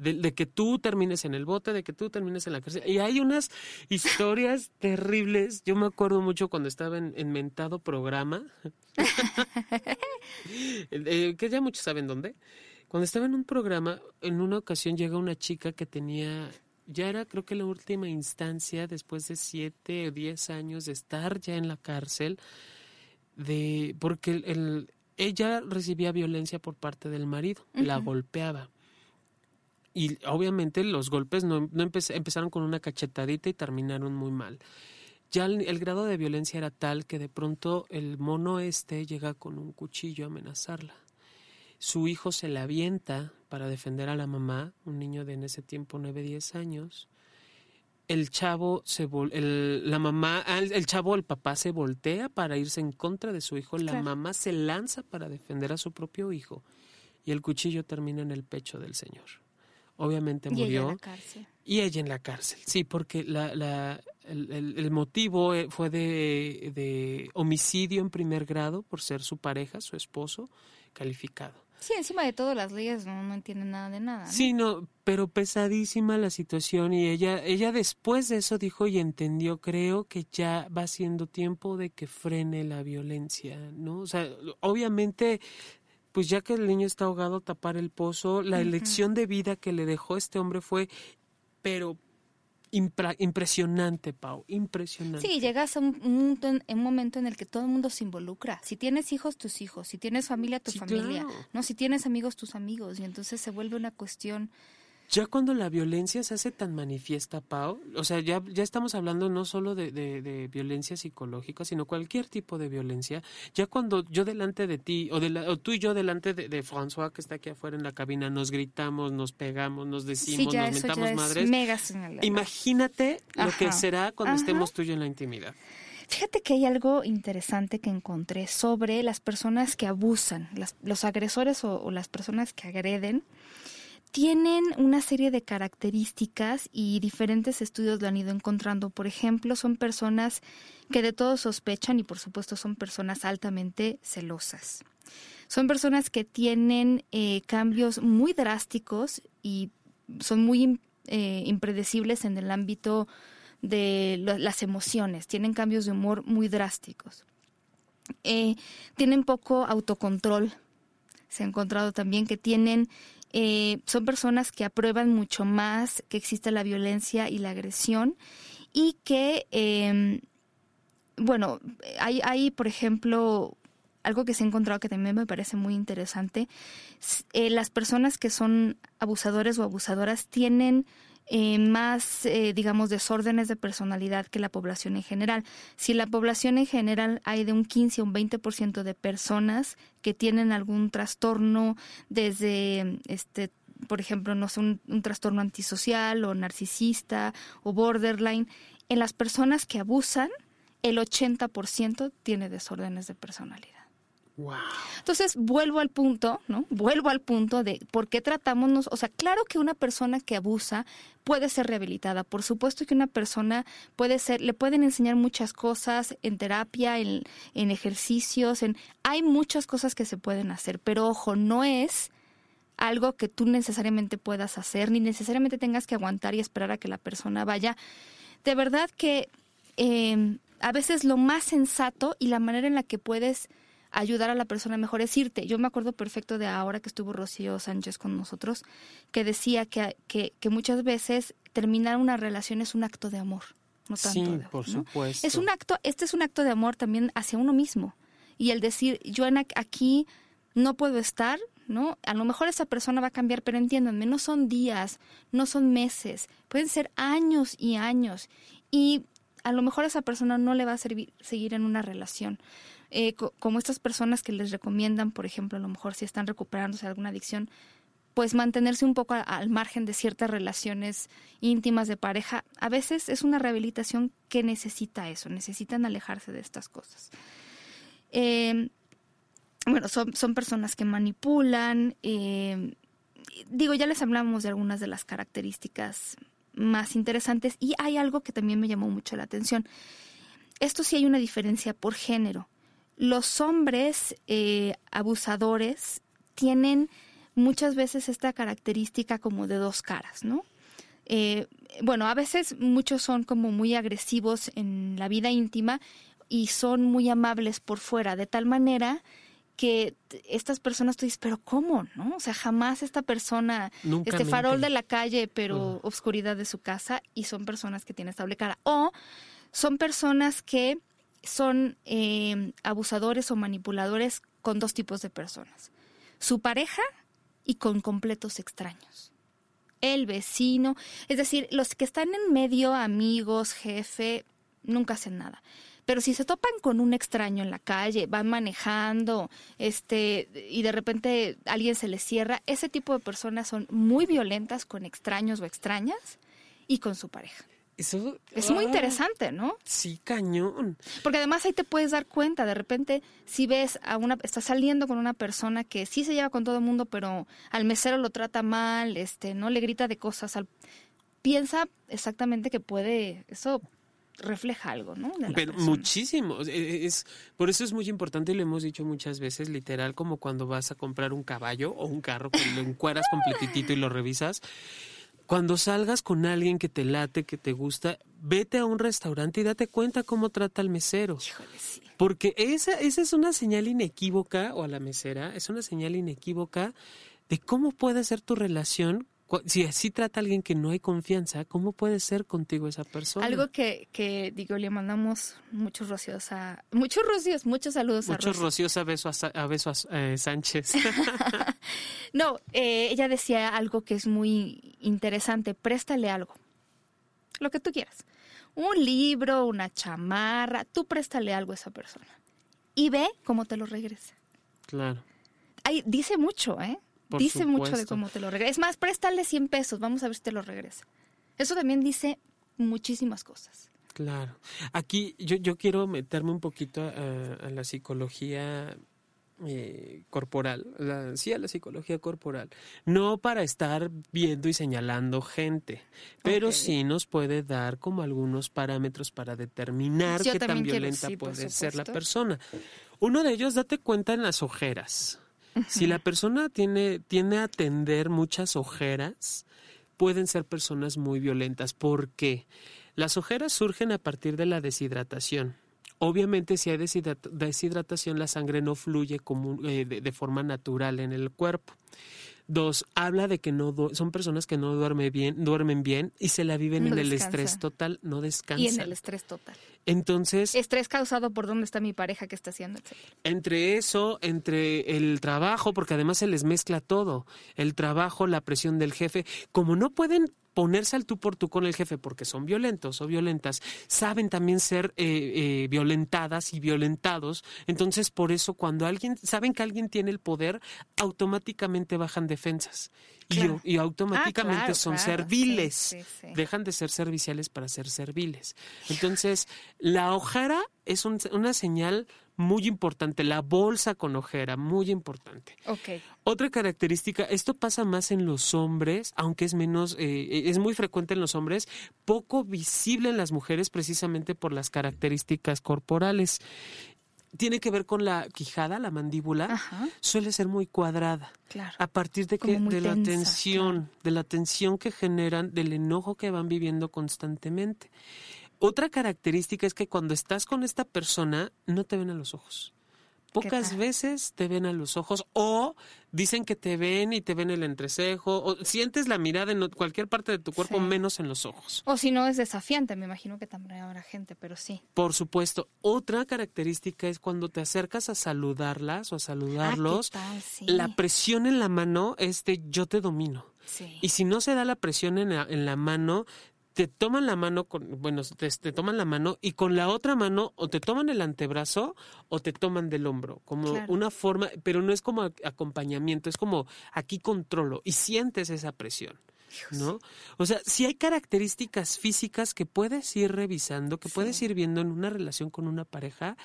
de, que tú termines en el bote, de que tú termines en la cárcel. Y hay unas historias terribles. Yo me acuerdo mucho cuando estaba en, mentado programa, eh, que ya muchos saben dónde. Cuando estaba en un programa, en una ocasión llega una chica que tenía, ya era creo que la última instancia, después de siete o diez años de estar ya en la cárcel, de porque el, ella recibía violencia por parte del marido, la golpeaba. Y obviamente los golpes no, no empezaron con una cachetadita y terminaron muy mal. Ya el, grado de violencia era tal que de pronto el mono este llega con un cuchillo a amenazarla. Su hijo se la avienta para defender a la mamá, un niño de en ese tiempo 9, 10 años. El chavo se el, la mamá, ah, el, chavo, el papá se voltea para irse en contra de su hijo, la mamá se lanza para defender a su propio hijo y el cuchillo termina en el pecho del señor obviamente murió. Y ella en la cárcel. Y ella en la cárcel, sí, porque la, la, el, motivo eh, fue de, de homicidio en primer grado por ser su pareja, su esposo, calificado. Sí, encima de todo las leyes no, no entienden nada de nada. Sí, no, pero pesadísima la situación y ella, ella después de eso dijo y entendió, creo que ya va siendo tiempo de que frene la violencia, ¿no? O sea, obviamente pues ya que el niño está ahogado, tapar el pozo. La elección de vida que le dejó este hombre fue, pero impresionante, Pau, impresionante. Sí, llegas a un, un, momento en el que todo el mundo se involucra. Si tienes hijos, tus hijos. Si tienes familia, tu familia. No, si tienes amigos, tus amigos. Y entonces se vuelve una cuestión ya cuando la violencia se hace tan manifiesta, Pau, o sea, ya, ya estamos hablando no solo de, de, violencia psicológica, sino cualquier tipo de violencia, ya cuando yo delante de ti, o, de o tú y yo delante de, de, François, que está aquí afuera en la cabina, nos gritamos, nos pegamos, nos decimos, nos mentamos madres, imagínate lo que será cuando estemos tú y yo en la intimidad. Fíjate que hay algo interesante que encontré sobre las personas que abusan, los agresores o, o las personas que agreden tienen una serie de características y diferentes estudios lo han ido encontrando. Por ejemplo, son personas que de todo sospechan y por supuesto son personas altamente celosas. Son personas que tienen eh, cambios muy drásticos y son muy eh, impredecibles en el ámbito de las emociones, tienen cambios de humor muy drásticos. Eh, tienen poco autocontrol. Se ha encontrado también que tienen, eh, son personas que aprueban mucho más que existe la violencia y la agresión y que, em, bueno, hay, hay, por ejemplo, algo que se ha encontrado que también me parece muy interesante. Eh, las personas que son abusadores o abusadoras tienen eh, más, eh, digamos, desórdenes de personalidad que la población en general. Si la población en general hay de un 15 a un 20% de personas que tienen algún trastorno desde, este, por ejemplo, no sé, un, un trastorno antisocial o narcisista o borderline, en las personas que abusan, el 80% tiene desórdenes de personalidad. Entonces vuelvo al punto, ¿no? Vuelvo al punto de por qué tratamos, o sea, claro que una persona que abusa puede ser rehabilitada. Por supuesto que una persona puede ser, le pueden enseñar muchas cosas en terapia, en, en ejercicios, en, hay muchas cosas que se pueden hacer, pero ojo, no es algo que tú necesariamente puedas hacer, ni necesariamente tengas que aguantar y esperar a que la persona vaya. De verdad que eh, a veces lo más sensato y la manera en la que puedes ayudar a la persona mejor es irte. Yo me acuerdo perfecto de ahora que estuvo Rocío Sánchez con nosotros, que decía que, que, muchas veces terminar una relación es un acto de amor, no tanto sí, por supuesto. Es un acto, este es un acto de amor también hacia uno mismo. Y el decir, yo aquí no puedo estar, ¿no? A lo mejor esa persona va a cambiar, pero entiéndanme, no son días, no son meses, pueden ser años y años. Y a lo mejor esa persona no le va a servir seguir en una relación. Eh, como estas personas que les recomiendan, por ejemplo, a lo mejor si están recuperándose de alguna adicción, pues mantenerse un poco al margen de ciertas relaciones íntimas de pareja, a veces es una rehabilitación que necesita eso, necesitan alejarse de estas cosas. Em, bueno, son, son, personas que manipulan, em, digo, ya les hablamos de algunas de las características más interesantes y hay algo que también me llamó mucho la atención. Esto sí hay una diferencia por género. Los hombres eh, abusadores tienen muchas veces esta característica como de dos caras, ¿no? Eh, bueno, a veces muchos son como muy agresivos en la vida íntima y son muy amables por fuera, de tal manera que estas personas tú dices, pero ¿cómo? ¿No? O sea, jamás esta persona, este farol de la calle, pero obscuridad de su casa, y son personas que tienen estable cara. O son personas que son eh, abusadores o manipuladores con dos tipos de personas. Su pareja y con completos extraños. El vecino, es decir, los que están en medio, amigos, jefe, nunca hacen nada. Pero si se topan con un extraño en la calle, van manejando, este, y de repente alguien se les cierra, ese tipo de personas son muy violentas con extraños o extrañas y con su pareja es muy interesante, ¿no? Sí, cañón. Porque además ahí te puedes dar cuenta, de repente, si ves a una, estás saliendo con una persona que sí se lleva con todo el mundo, pero al mesero lo trata mal, este, no le grita de cosas, al, piensa exactamente que puede, eso refleja algo, ¿no? Pero muchísimo. E, es, por eso es muy importante y lo hemos dicho muchas veces, literal, como cuando vas a comprar un caballo o un carro, que lo encueras completitito y lo revisas cuando salgas con alguien que te late, que te gusta, vete a un restaurante y date cuenta cómo trata al mesero. Híjole, sí. Porque esa, esa es una señal inequívoca, o a la mesera, es una señal inequívoca de cómo puede ser tu relación si así trata a alguien que no hay confianza, ¿cómo puede ser contigo esa persona? Algo que, que digo, le mandamos muchos rocíos a... Muchos rocíos, muchos saludos muchos a Muchos rocíos a beso a, beso a Sánchez. no, eh, ella decía algo que es muy interesante, préstale algo, lo que tú quieras. Un libro, una chamarra, tú préstale algo a esa persona. Y ve cómo te lo regresa. Claro. Ahí dice mucho, ¿eh? Dice mucho de cómo te lo regresa. Es más, préstale 100 pesos, vamos a ver si te lo regresa. Eso también dice muchísimas cosas. Claro. Aquí yo, yo quiero meterme un poquito a, la psicología eh, corporal, sí a la psicología corporal, no para estar viendo y señalando gente, pero sí nos puede dar como algunos parámetros para determinar qué tan violenta puede ser la persona. Uno de ellos, date cuenta en las ojeras. Si la persona tiene, tiene a atender muchas ojeras, pueden ser personas muy violentas. ¿Por qué? Las ojeras surgen a partir de la deshidratación. Obviamente, si hay deshidratación, la sangre no fluye eh, de, forma natural en el cuerpo. Dos, habla de que no son personas que no duermen bien, duermen bien y se la viven en el estrés total, no descansan. Y en el estrés total. Entonces. Estrés causado por dónde está mi pareja, qué está haciendo, etc. Entre eso, entre el trabajo, porque además se les mezcla todo, el trabajo, la presión del jefe, como no pueden ponerse al tú por tú con el jefe porque son violentos o violentas, saben también ser eh, eh, violentadas y violentados. Entonces, por eso, cuando alguien, saben que alguien tiene el poder, automáticamente bajan defensas y, automáticamente ah, son serviles. Dejan de ser serviciales para ser serviles. Entonces, la ojera es una señal muy importante. La bolsa con ojera, muy importante. Okay. Otra característica, esto pasa más en los hombres, aunque es menos, eh, es muy frecuente en los hombres, poco visible en las mujeres precisamente por las características corporales tiene que ver con la quijada, la mandíbula, suele ser muy cuadrada. Claro. A partir de que de la tensión, de la tensión que generan, del enojo que van viviendo constantemente. Otra característica es que cuando estás con esta persona no te ven a los ojos. Pocas veces te ven a los ojos o dicen que te ven y te ven el entrecejo o sientes la mirada en cualquier parte de tu cuerpo menos en los ojos. O si no es desafiante, me imagino que también habrá gente, pero sí. Por supuesto. Otra característica es cuando te acercas a saludarlas o a saludarlos, ah, la presión en la mano es de yo te domino. Y si no se da la presión en en la mano, te toman la mano, con, bueno, te, toman la mano y con la otra mano o te toman el antebrazo o te toman del hombro, como una forma, pero no es como acompañamiento, es como aquí controlo y sientes esa presión. ¿No? O sea, si hay características físicas que puedes ir revisando, que puedes ir viendo en una relación con una pareja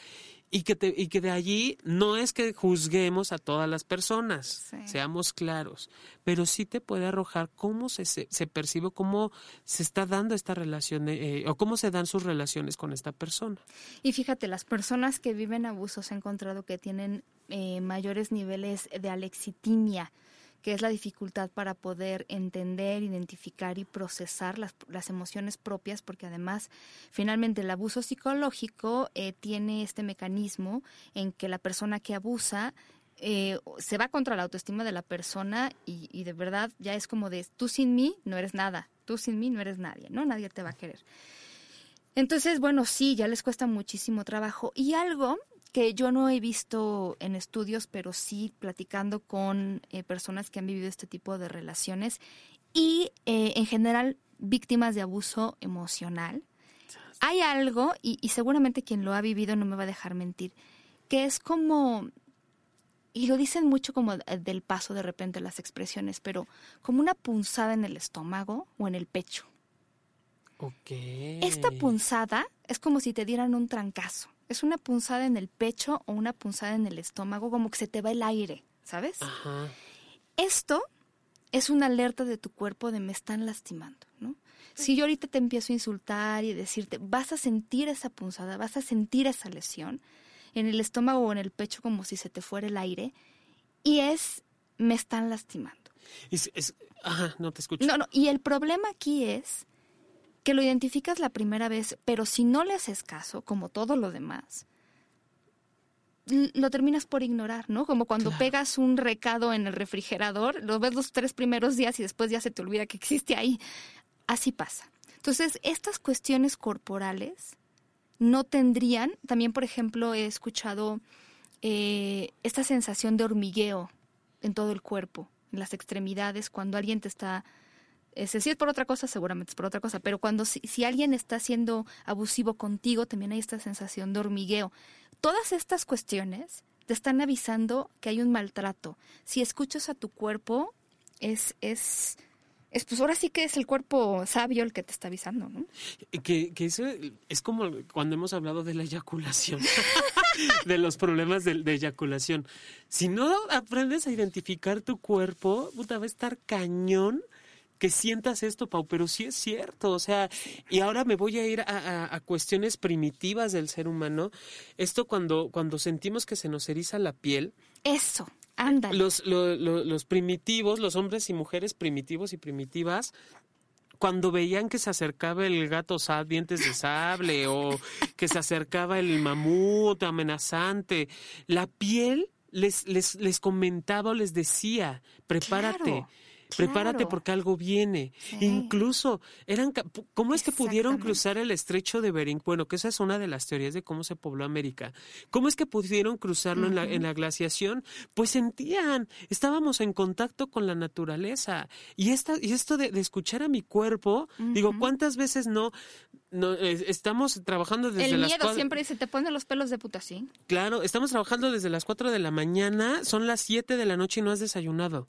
y que, te, y que de allí no es que juzguemos a todas las personas, seamos claros, pero sí te puede arrojar cómo se, se, percibe, cómo se está dando esta relación eh, o cómo se dan sus relaciones con esta persona. Y fíjate, las personas que viven abusos he encontrado que tienen eh, mayores niveles de alexitimia, que es la dificultad para poder entender, identificar y procesar las, las emociones propias, porque además finalmente el abuso psicológico eh, tiene este mecanismo en que la persona que abusa eh, se va contra la autoestima de la persona y, y, de verdad ya es como de tú sin mí no eres nada, tú sin mí no eres nadie, ¿no? Nadie te va a querer. Entonces, bueno, sí, ya les cuesta muchísimo trabajo. Y algo que yo no he visto en estudios, pero sí platicando con eh, personas que han vivido este tipo de relaciones y eh, en general víctimas de abuso emocional. Hay algo, y, y seguramente quien lo ha vivido no me va a dejar mentir, que es como, y lo dicen mucho como del paso de repente las expresiones, pero como una punzada en el estómago o en el pecho. Ok. Esta punzada es como si te dieran un trancazo es una punzada en el pecho o una punzada en el estómago, como que se te va el aire, ¿sabes? Ajá. Esto es una alerta de tu cuerpo de me están lastimando, ¿no? Si yo ahorita te empiezo a insultar y decirte, vas a sentir esa punzada, vas a sentir esa lesión en el estómago o en el pecho como si se te fuera el aire, y es, me están lastimando. Es, ajá, no te escucho. No, no, y el problema aquí es que lo identificas la primera vez, pero si no le haces caso, como todo lo demás, lo terminas por ignorar, ¿no? Como cuando pegas un recado en el refrigerador, lo ves los tres primeros días y después ya se te olvida que existe ahí. Así pasa. Entonces, estas cuestiones corporales no tendrían, también por ejemplo he escuchado eh, esta sensación de hormigueo en todo el cuerpo, en las extremidades, cuando alguien te está si es por otra cosa, seguramente es por otra cosa, pero cuando si, si, alguien está siendo abusivo contigo, también hay esta sensación de hormigueo. Todas estas cuestiones te están avisando que hay un maltrato. Si escuchas a tu cuerpo, es, es, es pues ahora sí que es el cuerpo sabio el que te está avisando, ¿no? Que, que eso es como cuando hemos hablado de la eyaculación, de los problemas de, de, eyaculación. Si no aprendes a identificar tu cuerpo, puta, va a estar cañón que sientas esto, Pau, pero sí es cierto, o sea, y ahora me voy a ir a, cuestiones primitivas del ser humano. Esto cuando, cuando sentimos que se nos eriza la piel. Eso, ándale. Los, los primitivos, los hombres y mujeres primitivos y primitivas, cuando veían que se acercaba el gato dientes de sable o que se acercaba el mamut amenazante, la piel les, les, les comentaba o les decía, prepárate. Prepárate porque algo viene. Incluso, eran ¿cómo es que pudieron cruzar el estrecho de Bering? Bueno, que esa es una de las teorías de cómo se pobló América. ¿Cómo es que pudieron cruzarlo en, la, en la glaciación? Pues sentían, estábamos en contacto con la naturaleza. Y, esta, y esto de, escuchar a mi cuerpo, digo, ¿cuántas veces no, no estamos trabajando desde el las miedo siempre se te pone los pelos de puta, ¿sí? Claro, estamos trabajando desde las 4 de la mañana, son las 7 de la noche y no has desayunado.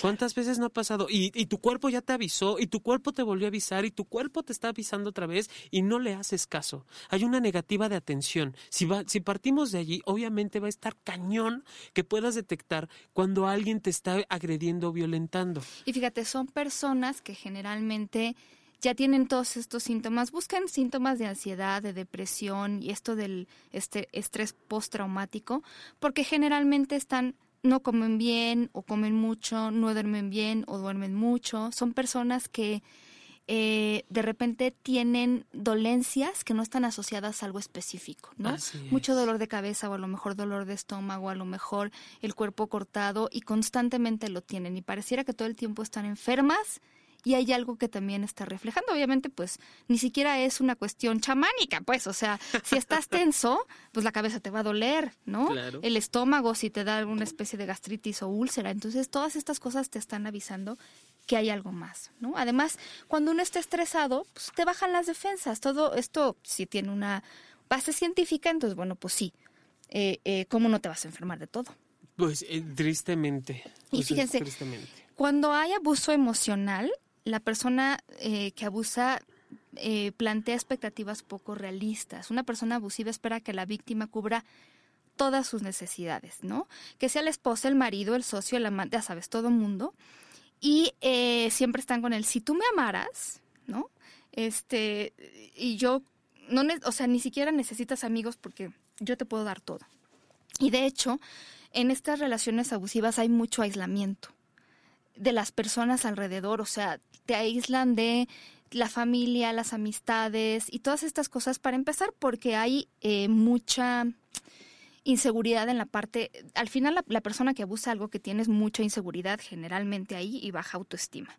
¿Cuántas veces no ha pasado? Y, y, tu cuerpo ya te avisó, y tu cuerpo te volvió a avisar, y tu cuerpo te está avisando otra vez, y no le haces caso. Hay una negativa de atención. Si, va, si partimos de allí, obviamente va a estar cañón que puedas detectar cuando alguien te está agrediendo o violentando. Y fíjate, son personas que generalmente ya tienen todos estos síntomas, buscan síntomas de ansiedad, de depresión y esto del este estrés postraumático, porque generalmente están no comen bien o comen mucho, no duermen bien o duermen mucho. Son personas que eh, de repente tienen dolencias que no están asociadas a algo específico, ¿no? Mucho dolor de cabeza o a lo mejor dolor de estómago, a lo mejor el cuerpo cortado y constantemente lo tienen y pareciera que todo el tiempo están enfermas y hay algo que también está reflejando. Obviamente, pues ni siquiera es una cuestión chamánica, pues, o sea, si estás tenso, pues la cabeza te va a doler, ¿no? El estómago, si te da alguna especie de gastritis o úlcera. Entonces, todas estas cosas te están avisando que hay algo más, ¿no? Además, cuando uno está estresado, pues te bajan las defensas. Todo esto, si tiene una base científica, entonces, bueno, pues sí. Eh, eh, ¿Cómo no te vas a enfermar de todo? Pues eh, tristemente. y pues, fíjense, cuando hay abuso emocional, la persona eh, que abusa eh, plantea expectativas poco realistas. Una persona abusiva espera que la víctima cubra todas sus necesidades, ¿no? Que sea la esposa, el marido, el socio, el amante, ya sabes, todo mundo. Y eh, siempre están con él. Si tú me amaras, ¿no? Este, y yo, no, o sea, ni siquiera necesitas amigos porque yo te puedo dar todo. Y de hecho, en estas relaciones abusivas hay mucho aislamiento de las personas alrededor, o sea, te aíslan de la familia, las amistades y todas estas cosas para empezar porque hay eh, mucha inseguridad en la parte, al final la, persona que abusa algo que tienes mucha inseguridad generalmente ahí y baja autoestima,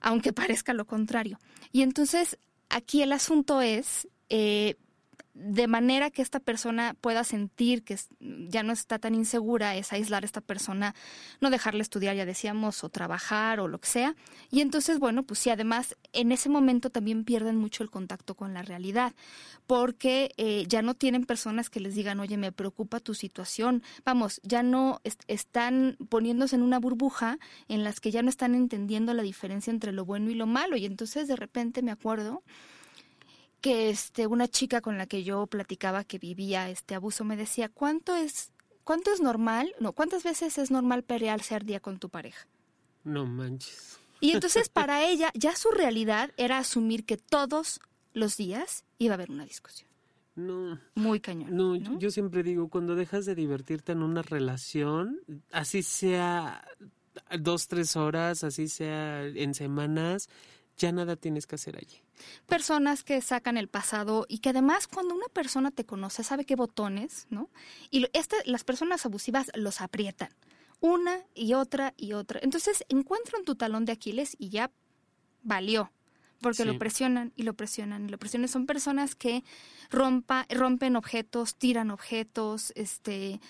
aunque parezca lo contrario. Y entonces aquí el asunto es eh, de manera que esta persona pueda sentir que ya no está tan insegura, es aislar a esta persona, no dejarle estudiar, ya decíamos, o trabajar o lo que sea. Y entonces, bueno, pues sí, además en ese momento también pierden mucho el contacto con la realidad, porque eh, ya no tienen personas que les digan, oye, me preocupa tu situación. Vamos, ya no están poniéndose en una burbuja en las que ya no están entendiendo la diferencia entre lo bueno y lo malo. Y entonces de repente me acuerdo que este una chica con la que yo platicaba que vivía este abuso me decía, "¿Cuánto es cuánto es normal? No, ¿cuántas veces es normal pelearse al día con tu pareja?" No manches. Y entonces para ella ya su realidad era asumir que todos los días iba a haber una discusión. No. Muy cañón. No, yo siempre digo, cuando dejas de divertirte en una relación, así sea dos, tres horas, así sea en semanas, ya nada tienes que hacer allí. Personas que sacan el pasado y que además cuando una persona te conoce sabe qué botones, ¿no? Y este, las personas abusivas los aprietan una y otra y otra. Entonces encuentran tu talón de Aquiles y ya valió, porque lo presionan y lo presionan y lo presionan. Son personas que rompa, rompen objetos, tiran objetos, este,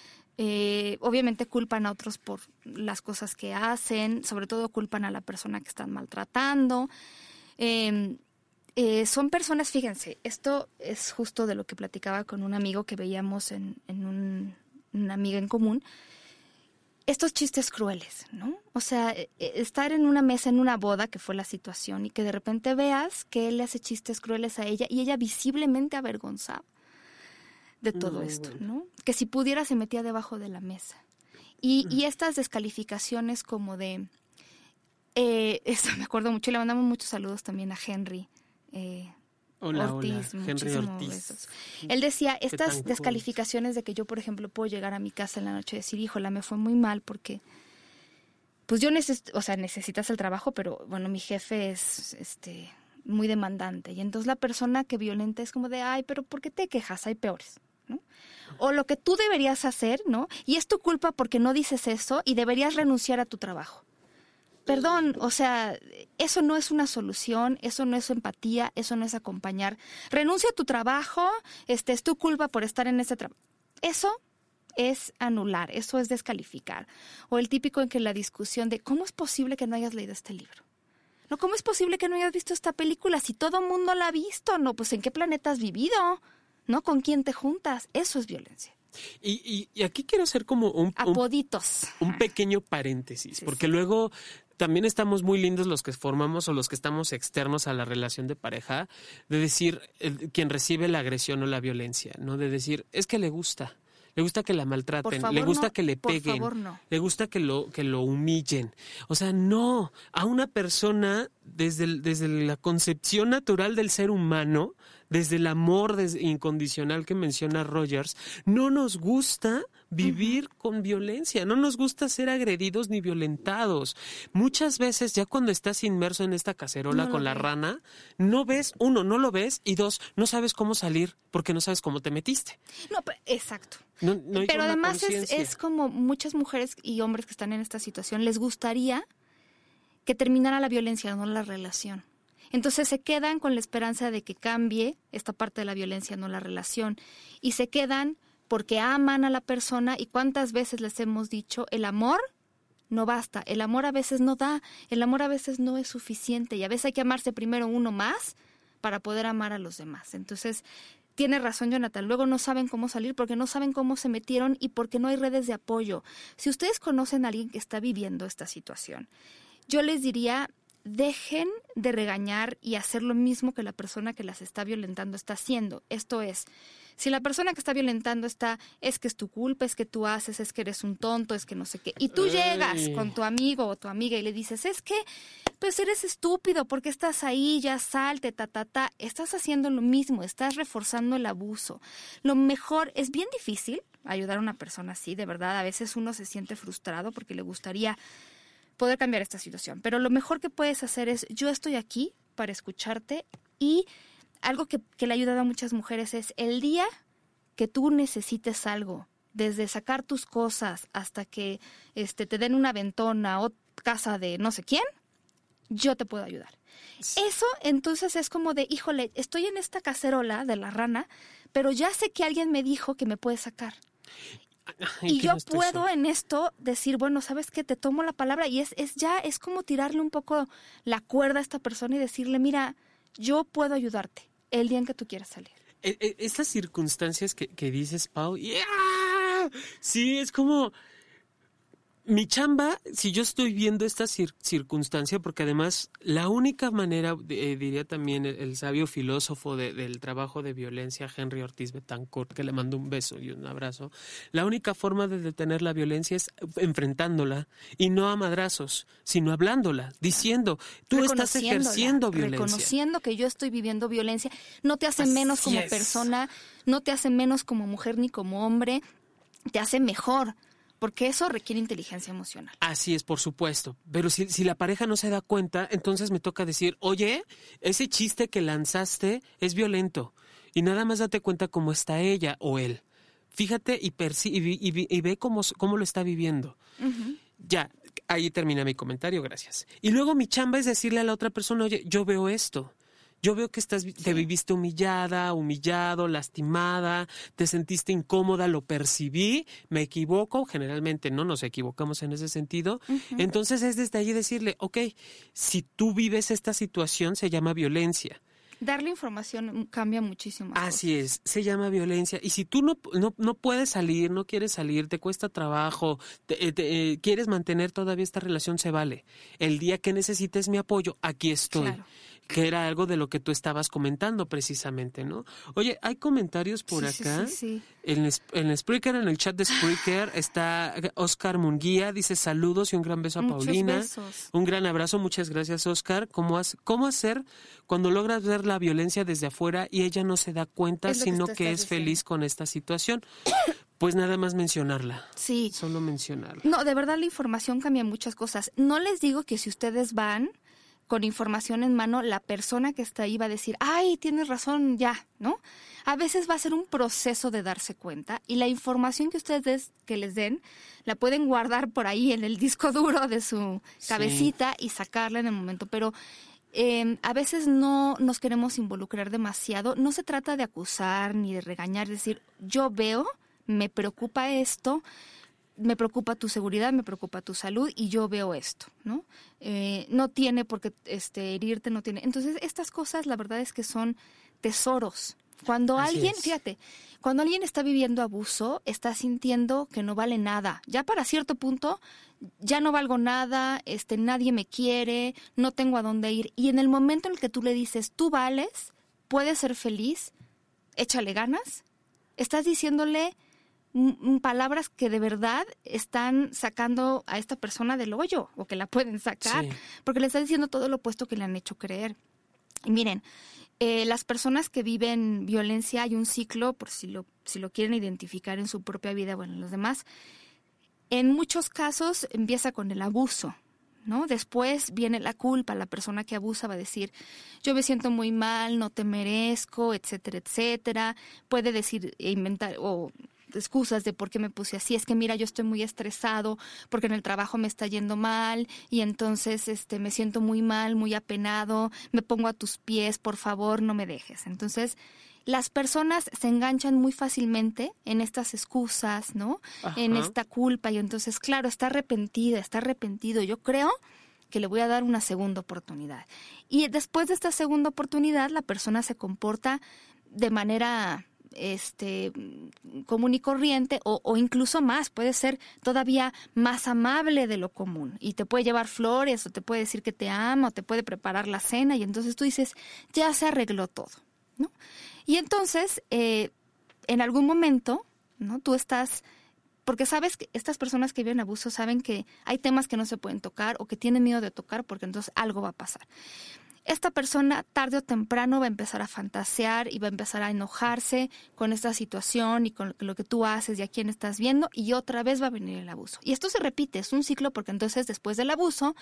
eh, obviamente culpan a otros por las cosas que hacen, sobre todo culpan a la persona que están maltratando. Em, eh, son personas, fíjense, esto es justo de lo que platicaba con un amigo que veíamos en, un, una amiga en común. Estos chistes crueles, ¿no? O sea, e, e, estar en una mesa, en una boda, que fue la situación, y que de repente veas que él le hace chistes crueles a ella y ella visiblemente avergonzada de todo esto, ¿no? Que si pudiera se metía debajo de la mesa. Y, y estas descalificaciones como de... Eh, esto me acuerdo mucho, le mandamos muchos saludos también a Henry. Eh, Ortiz, Henry Ortiz. Él decía, estas descalificaciones de que yo, por ejemplo, puedo llegar a mi casa en la noche y decir, híjola, me fue muy mal porque pues yo necesito, o sea, necesitas el trabajo, pero bueno, mi jefe es, este, muy demandante. Y entonces la persona que violenta es como de, ay, pero ¿por qué te quejas? Hay peores. O lo que tú deberías hacer, ¿no? Y es tu culpa porque no dices eso y deberías renunciar a tu trabajo. Perdón, o sea, eso no es una solución, eso no es empatía, eso no es acompañar. Renuncia a tu trabajo, este es tu culpa por estar en ese trabajo. Eso es anular, eso es descalificar. O el típico en que la discusión de cómo es posible que no hayas leído este libro. No, ¿cómo es posible que no hayas visto esta película si todo mundo la ha visto? No, pues ¿en qué planeta has vivido? ¿No? ¿Con quién te juntas? Eso es violencia. Y, aquí quiero hacer como un... Apoditos. Un, pequeño paréntesis, porque luego también estamos muy lindos los que formamos o los que estamos externos a la relación de pareja, de decir quien recibe la agresión o la violencia, ¿no? De decir, es que le gusta le gusta que la maltraten, le gusta que le peguen, le gusta que lo, que lo humillen. O sea, no, a una persona desde, desde la concepción natural del ser humano, desde el amor incondicional que menciona Rogers, no nos gusta vivir con violencia, no nos gusta ser agredidos ni violentados. Muchas veces ya cuando estás inmerso en esta cacerola con la rana, no ves, uno, no lo ves y dos, no sabes cómo salir porque no sabes cómo te metiste. No, exacto. pero además es, es como muchas mujeres y hombres que están en esta situación, les gustaría que terminara la violencia, no la relación. Entonces se quedan con la esperanza de que cambie esta parte de la violencia, no la relación. Y se quedan porque aman a la persona y cuántas veces les hemos dicho, el amor no basta, el amor a veces no da, el amor a veces no es suficiente y a veces hay que amarse primero uno más para poder amar a los demás. Entonces, tiene razón Jonathan, luego no saben cómo salir porque no saben cómo se metieron y porque no hay redes de apoyo. Si ustedes conocen a alguien que está viviendo esta situación, yo les diría, dejen de regañar y hacer lo mismo que la persona que las está violentando está haciendo. Esto es, si la persona que está violentando está, es que es tu culpa, es que tú haces, es que eres un tonto, es que no sé qué, y tú llegas con tu amigo o tu amiga y le dices, es que, pues eres estúpido, porque estás ahí, ya salte, ta, ta, ta, estás haciendo lo mismo, estás reforzando el abuso. Lo mejor, es bien difícil ayudar a una persona así, de verdad, a veces uno se siente frustrado porque le gustaría poder cambiar esta situación, pero lo mejor que puedes hacer es, yo estoy aquí para escucharte y algo que, le ha ayudado a muchas mujeres es el día que tú necesites algo, desde sacar tus cosas hasta que este, te den una ventona o casa de no sé quién, yo te puedo ayudar. Eso entonces es como de, híjole, estoy en esta cacerola de la rana, pero ya sé que alguien me dijo que me puede sacar. y yo puedo en esto decir, bueno, sabes que te tomo la palabra y es, es ya, es como tirarle un poco la cuerda a esta persona y decirle, mira, yo puedo ayudarte el día en que tú quieras salir. E, e, estas circunstancias que, que dices, Pau, sí, es como mi chamba, si yo estoy viendo esta circunstancia, porque además la única manera, eh, diría también el, sabio filósofo del trabajo de violencia, Henry Ortiz Betancourt, que le mando un beso y un abrazo, la única forma de detener la violencia es enfrentándola y no a madrazos, sino hablándola, diciendo, tú estás ejerciendo violencia. Reconociendo que yo estoy viviendo violencia, no te hace menos como persona, no te hace menos como mujer ni como hombre, te hace mejor porque eso requiere inteligencia emocional. Así es, por supuesto. Pero si, si, la pareja no se da cuenta, entonces me toca decir, oye, ese chiste que lanzaste es violento. Y nada más date cuenta cómo está ella o él. Fíjate y, y, ve cómo, cómo, lo está viviendo. Ya, ahí termina mi comentario, gracias. Y luego mi chamba es decirle a la otra persona, oye, yo veo esto. Yo veo que estás, te viviste humillada, humillado, lastimada, te sentiste incómoda, lo percibí, me equivoco, generalmente no nos equivocamos en ese sentido. Entonces es desde allí decirle, ok, si tú vives esta situación se llama violencia. Darle información cambia muchísimo. Así es, se llama violencia. Y si tú no, no, puedes salir, no quieres salir, te cuesta trabajo, te, eh, quieres mantener todavía esta relación, se vale. El día que necesites mi apoyo, aquí estoy que era algo de lo que tú estabas comentando precisamente, ¿no? Oye, hay comentarios por acá. Sí, sí, en, en Spreaker, en el chat de Spreaker, está Oscar Munguía, dice saludos y un gran beso a Paulina. Un gran abrazo, muchas gracias Oscar. ¿Cómo, ¿Cómo hacer cuando logras ver la violencia desde afuera y ella no se da cuenta, sino que, es feliz con esta situación? pues nada más mencionarla. Sí. Solo mencionarla. No, de verdad la información cambia muchas cosas. No les digo que si ustedes van con información en mano, la persona que está ahí va a decir, ay, tienes razón, ya, ¿no? A veces va a ser un proceso de darse cuenta y la información que ustedes que les den la pueden guardar por ahí en el disco duro de su cabecita y sacarla en el momento, pero em, a veces no nos queremos involucrar demasiado. No se trata de acusar ni de regañar, decir, yo veo, me preocupa esto, me preocupa tu seguridad, me preocupa tu salud y yo veo esto, ¿no? Eh, no tiene por qué este, herirte, no tiene. Entonces, estas cosas, la verdad es que son tesoros. Cuando alguien, fíjate, cuando alguien está viviendo abuso, está sintiendo que no vale nada. Ya para cierto punto, ya no valgo nada, este, nadie me quiere, no tengo a dónde ir. Y en el momento en el que tú le dices, tú vales, puedes ser feliz, échale ganas, estás diciéndole palabras que de verdad están sacando a esta persona del hoyo o que la pueden sacar, porque le está diciendo todo lo opuesto que le han hecho creer. Y miren, eh, las personas que viven violencia hay un ciclo, por si lo, si lo quieren identificar en su propia vida, bueno, en los demás. En muchos casos empieza con el abuso, ¿no? Después viene la culpa, la persona que abusa va a decir, yo me siento muy mal, no te merezco, etcétera, etcétera. Puede decir, e inventar o excusas de por qué me puse así, es que mira, yo estoy muy estresado porque en el trabajo me está yendo mal y entonces este me siento muy mal, muy apenado, me pongo a tus pies, por favor, no me dejes. Entonces, las personas se enganchan muy fácilmente en estas excusas, ¿no? En esta culpa y entonces, claro, está arrepentida, está arrepentido. Yo creo que le voy a dar una segunda oportunidad. Y después de esta segunda oportunidad, la persona se comporta de manera este común y corriente o, incluso más, puede ser todavía más amable de lo común y te puede llevar flores o te puede decir que te ama o te puede preparar la cena y entonces tú dices, ya se arregló todo, ¿no? Y entonces, eh, en algún momento, ¿no? Tú estás porque sabes que estas personas que viven abuso saben que hay temas que no se pueden tocar o que tienen miedo de tocar porque entonces algo va a pasar esta persona tarde o temprano va a empezar a fantasear y va a empezar a enojarse con esta situación y con lo que tú haces y a quién estás viendo y otra vez va a venir el abuso. Y esto se repite, es un ciclo porque entonces después del abuso,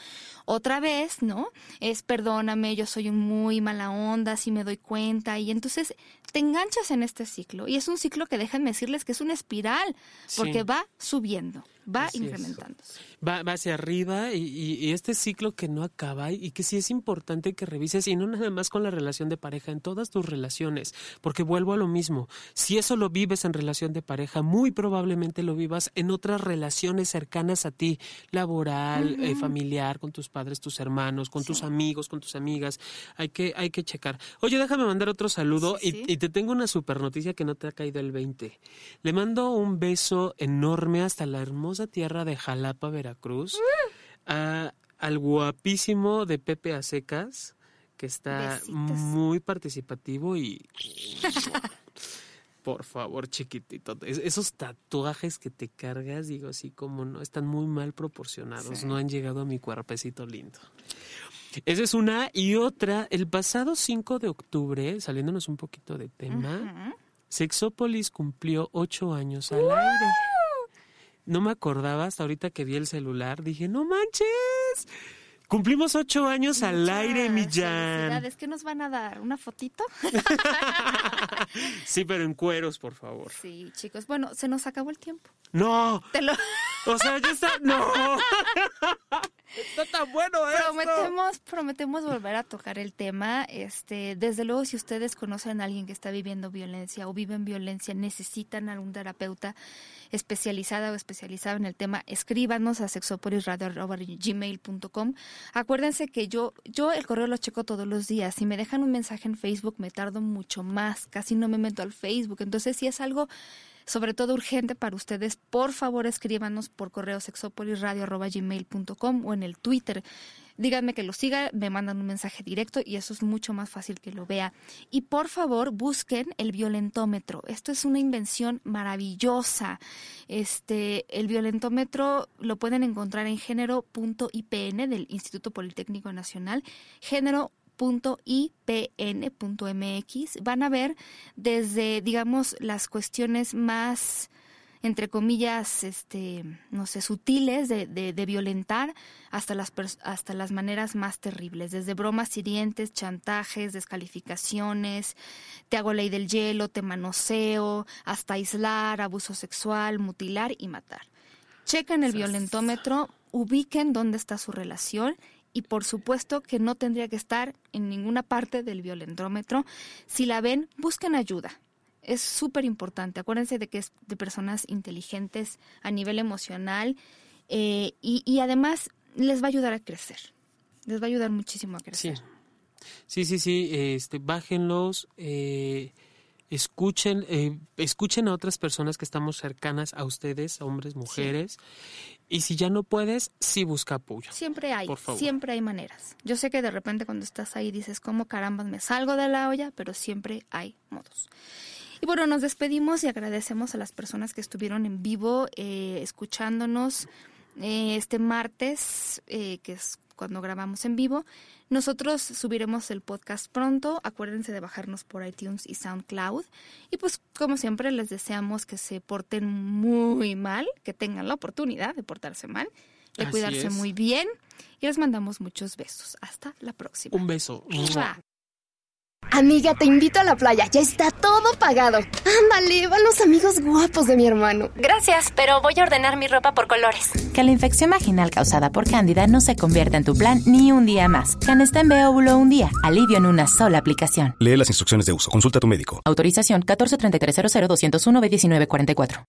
otra vez, ¿no? Es perdóname, yo soy un muy mala onda, si me doy cuenta y entonces te enganchas en este ciclo y es un ciclo que déjenme decirles que es una espiral porque va subiendo va incrementándose. Va, va, hacia arriba y, este ciclo que no acaba y que sí es importante que revises y no nada más con la relación de pareja, en todas tus relaciones, porque vuelvo a lo mismo, si eso lo vives en relación de pareja, muy probablemente lo vivas en otras relaciones cercanas a ti, laboral, eh, familiar, con tus padres, tus hermanos, con tus amigos, con tus amigas, hay que, hay que checar. Oye, déjame mandar otro saludo y, y te tengo una super noticia que no te ha caído el 20. Le mando un beso enorme hasta la hermosa tierra de Jalapa, Veracruz, al guapísimo de Pepe Acecas, que está muy participativo y... Por favor, chiquitito. esos tatuajes que te cargas, digo así como no, están muy mal proporcionados. No han llegado a mi cuerpecito lindo. Esa es una. Y otra, el pasado 5 de octubre, saliéndonos un poquito de tema, Sexópolis cumplió ocho años al aire no me acordaba hasta ahorita que vi el celular. Dije, no manches. Cumplimos ocho años al aire, Millán. ¿Es que nos van a dar? ¿Una fotito? sí, pero en cueros, por favor. Sí, chicos. Bueno, se nos acabó el tiempo. No. Te lo... o sea, ya está. No. Está tan bueno Prometemos, prometemos volver a tocar el tema. Este, desde luego, si ustedes conocen a alguien que está viviendo violencia o viven violencia, necesitan a algún terapeuta especializada o especializado en el tema, escríbanos a sexopolisradio.gmail.com. Acuérdense que yo, yo el correo lo checo todos los días. Si me dejan un mensaje en Facebook, me tardo mucho más. Casi no me meto al Facebook. Entonces, si es algo sobre todo urgente para ustedes, por favor escríbanos por correo sexopolisradio.gmail.com o en el Twitter. Díganme que lo siga, me mandan un mensaje directo y eso es mucho más fácil que lo vea. Y por favor, busquen el violentómetro. Esto es una invención maravillosa. Este, el violentómetro lo pueden encontrar en género.ipn del Instituto Politécnico Nacional. Género .ipn.mx van a ver desde, digamos, las cuestiones más entre comillas, este, no sé, sutiles de, de, violentar hasta las, hasta las maneras más terribles, desde bromas hirientes, chantajes, descalificaciones, te hago ley del hielo, te manoseo, hasta aislar, abuso sexual, mutilar y matar. Chequen el violentómetro, ubiquen dónde está su relación y por supuesto que no tendría que estar en ninguna parte del violentómetro. Si la ven, busquen ayuda. Es súper importante. Acuérdense de que es de personas inteligentes a nivel emocional eh, y, además les va a ayudar a crecer. Les va a ayudar muchísimo a crecer. Sí, sí, sí. Este, bájenlos. Eh, escuchen, eh, escuchen a otras personas que estamos cercanas a ustedes, hombres, mujeres, y si ya no puedes, sí busca apoyo. Siempre hay, siempre hay maneras. Yo sé que de repente cuando estás ahí dices, ¿cómo caramba me salgo de la olla? Pero siempre hay modos. Y bueno, nos despedimos y agradecemos a las personas que estuvieron en vivo eh, escuchándonos eh, este martes, que es cuando grabamos en vivo. Nosotros subiremos el podcast pronto. Acuérdense de bajarnos por iTunes y SoundCloud. Y pues como siempre les deseamos que se porten muy mal, que tengan la oportunidad de portarse mal, de cuidarse muy bien. Y les mandamos muchos besos. Hasta la próxima. Un beso. Amiga, te invito a la playa. Ya está todo pagado. Ándale, van los amigos guapos de mi hermano. Gracias, pero voy a ordenar mi ropa por colores. Que la infección vaginal causada por cándida no se convierta en tu plan ni un día más. Canesten B óvulo un día. Alivio en una sola aplicación. Lee las instrucciones de uso. Consulta a tu médico. Autorización 1433 201 B1944.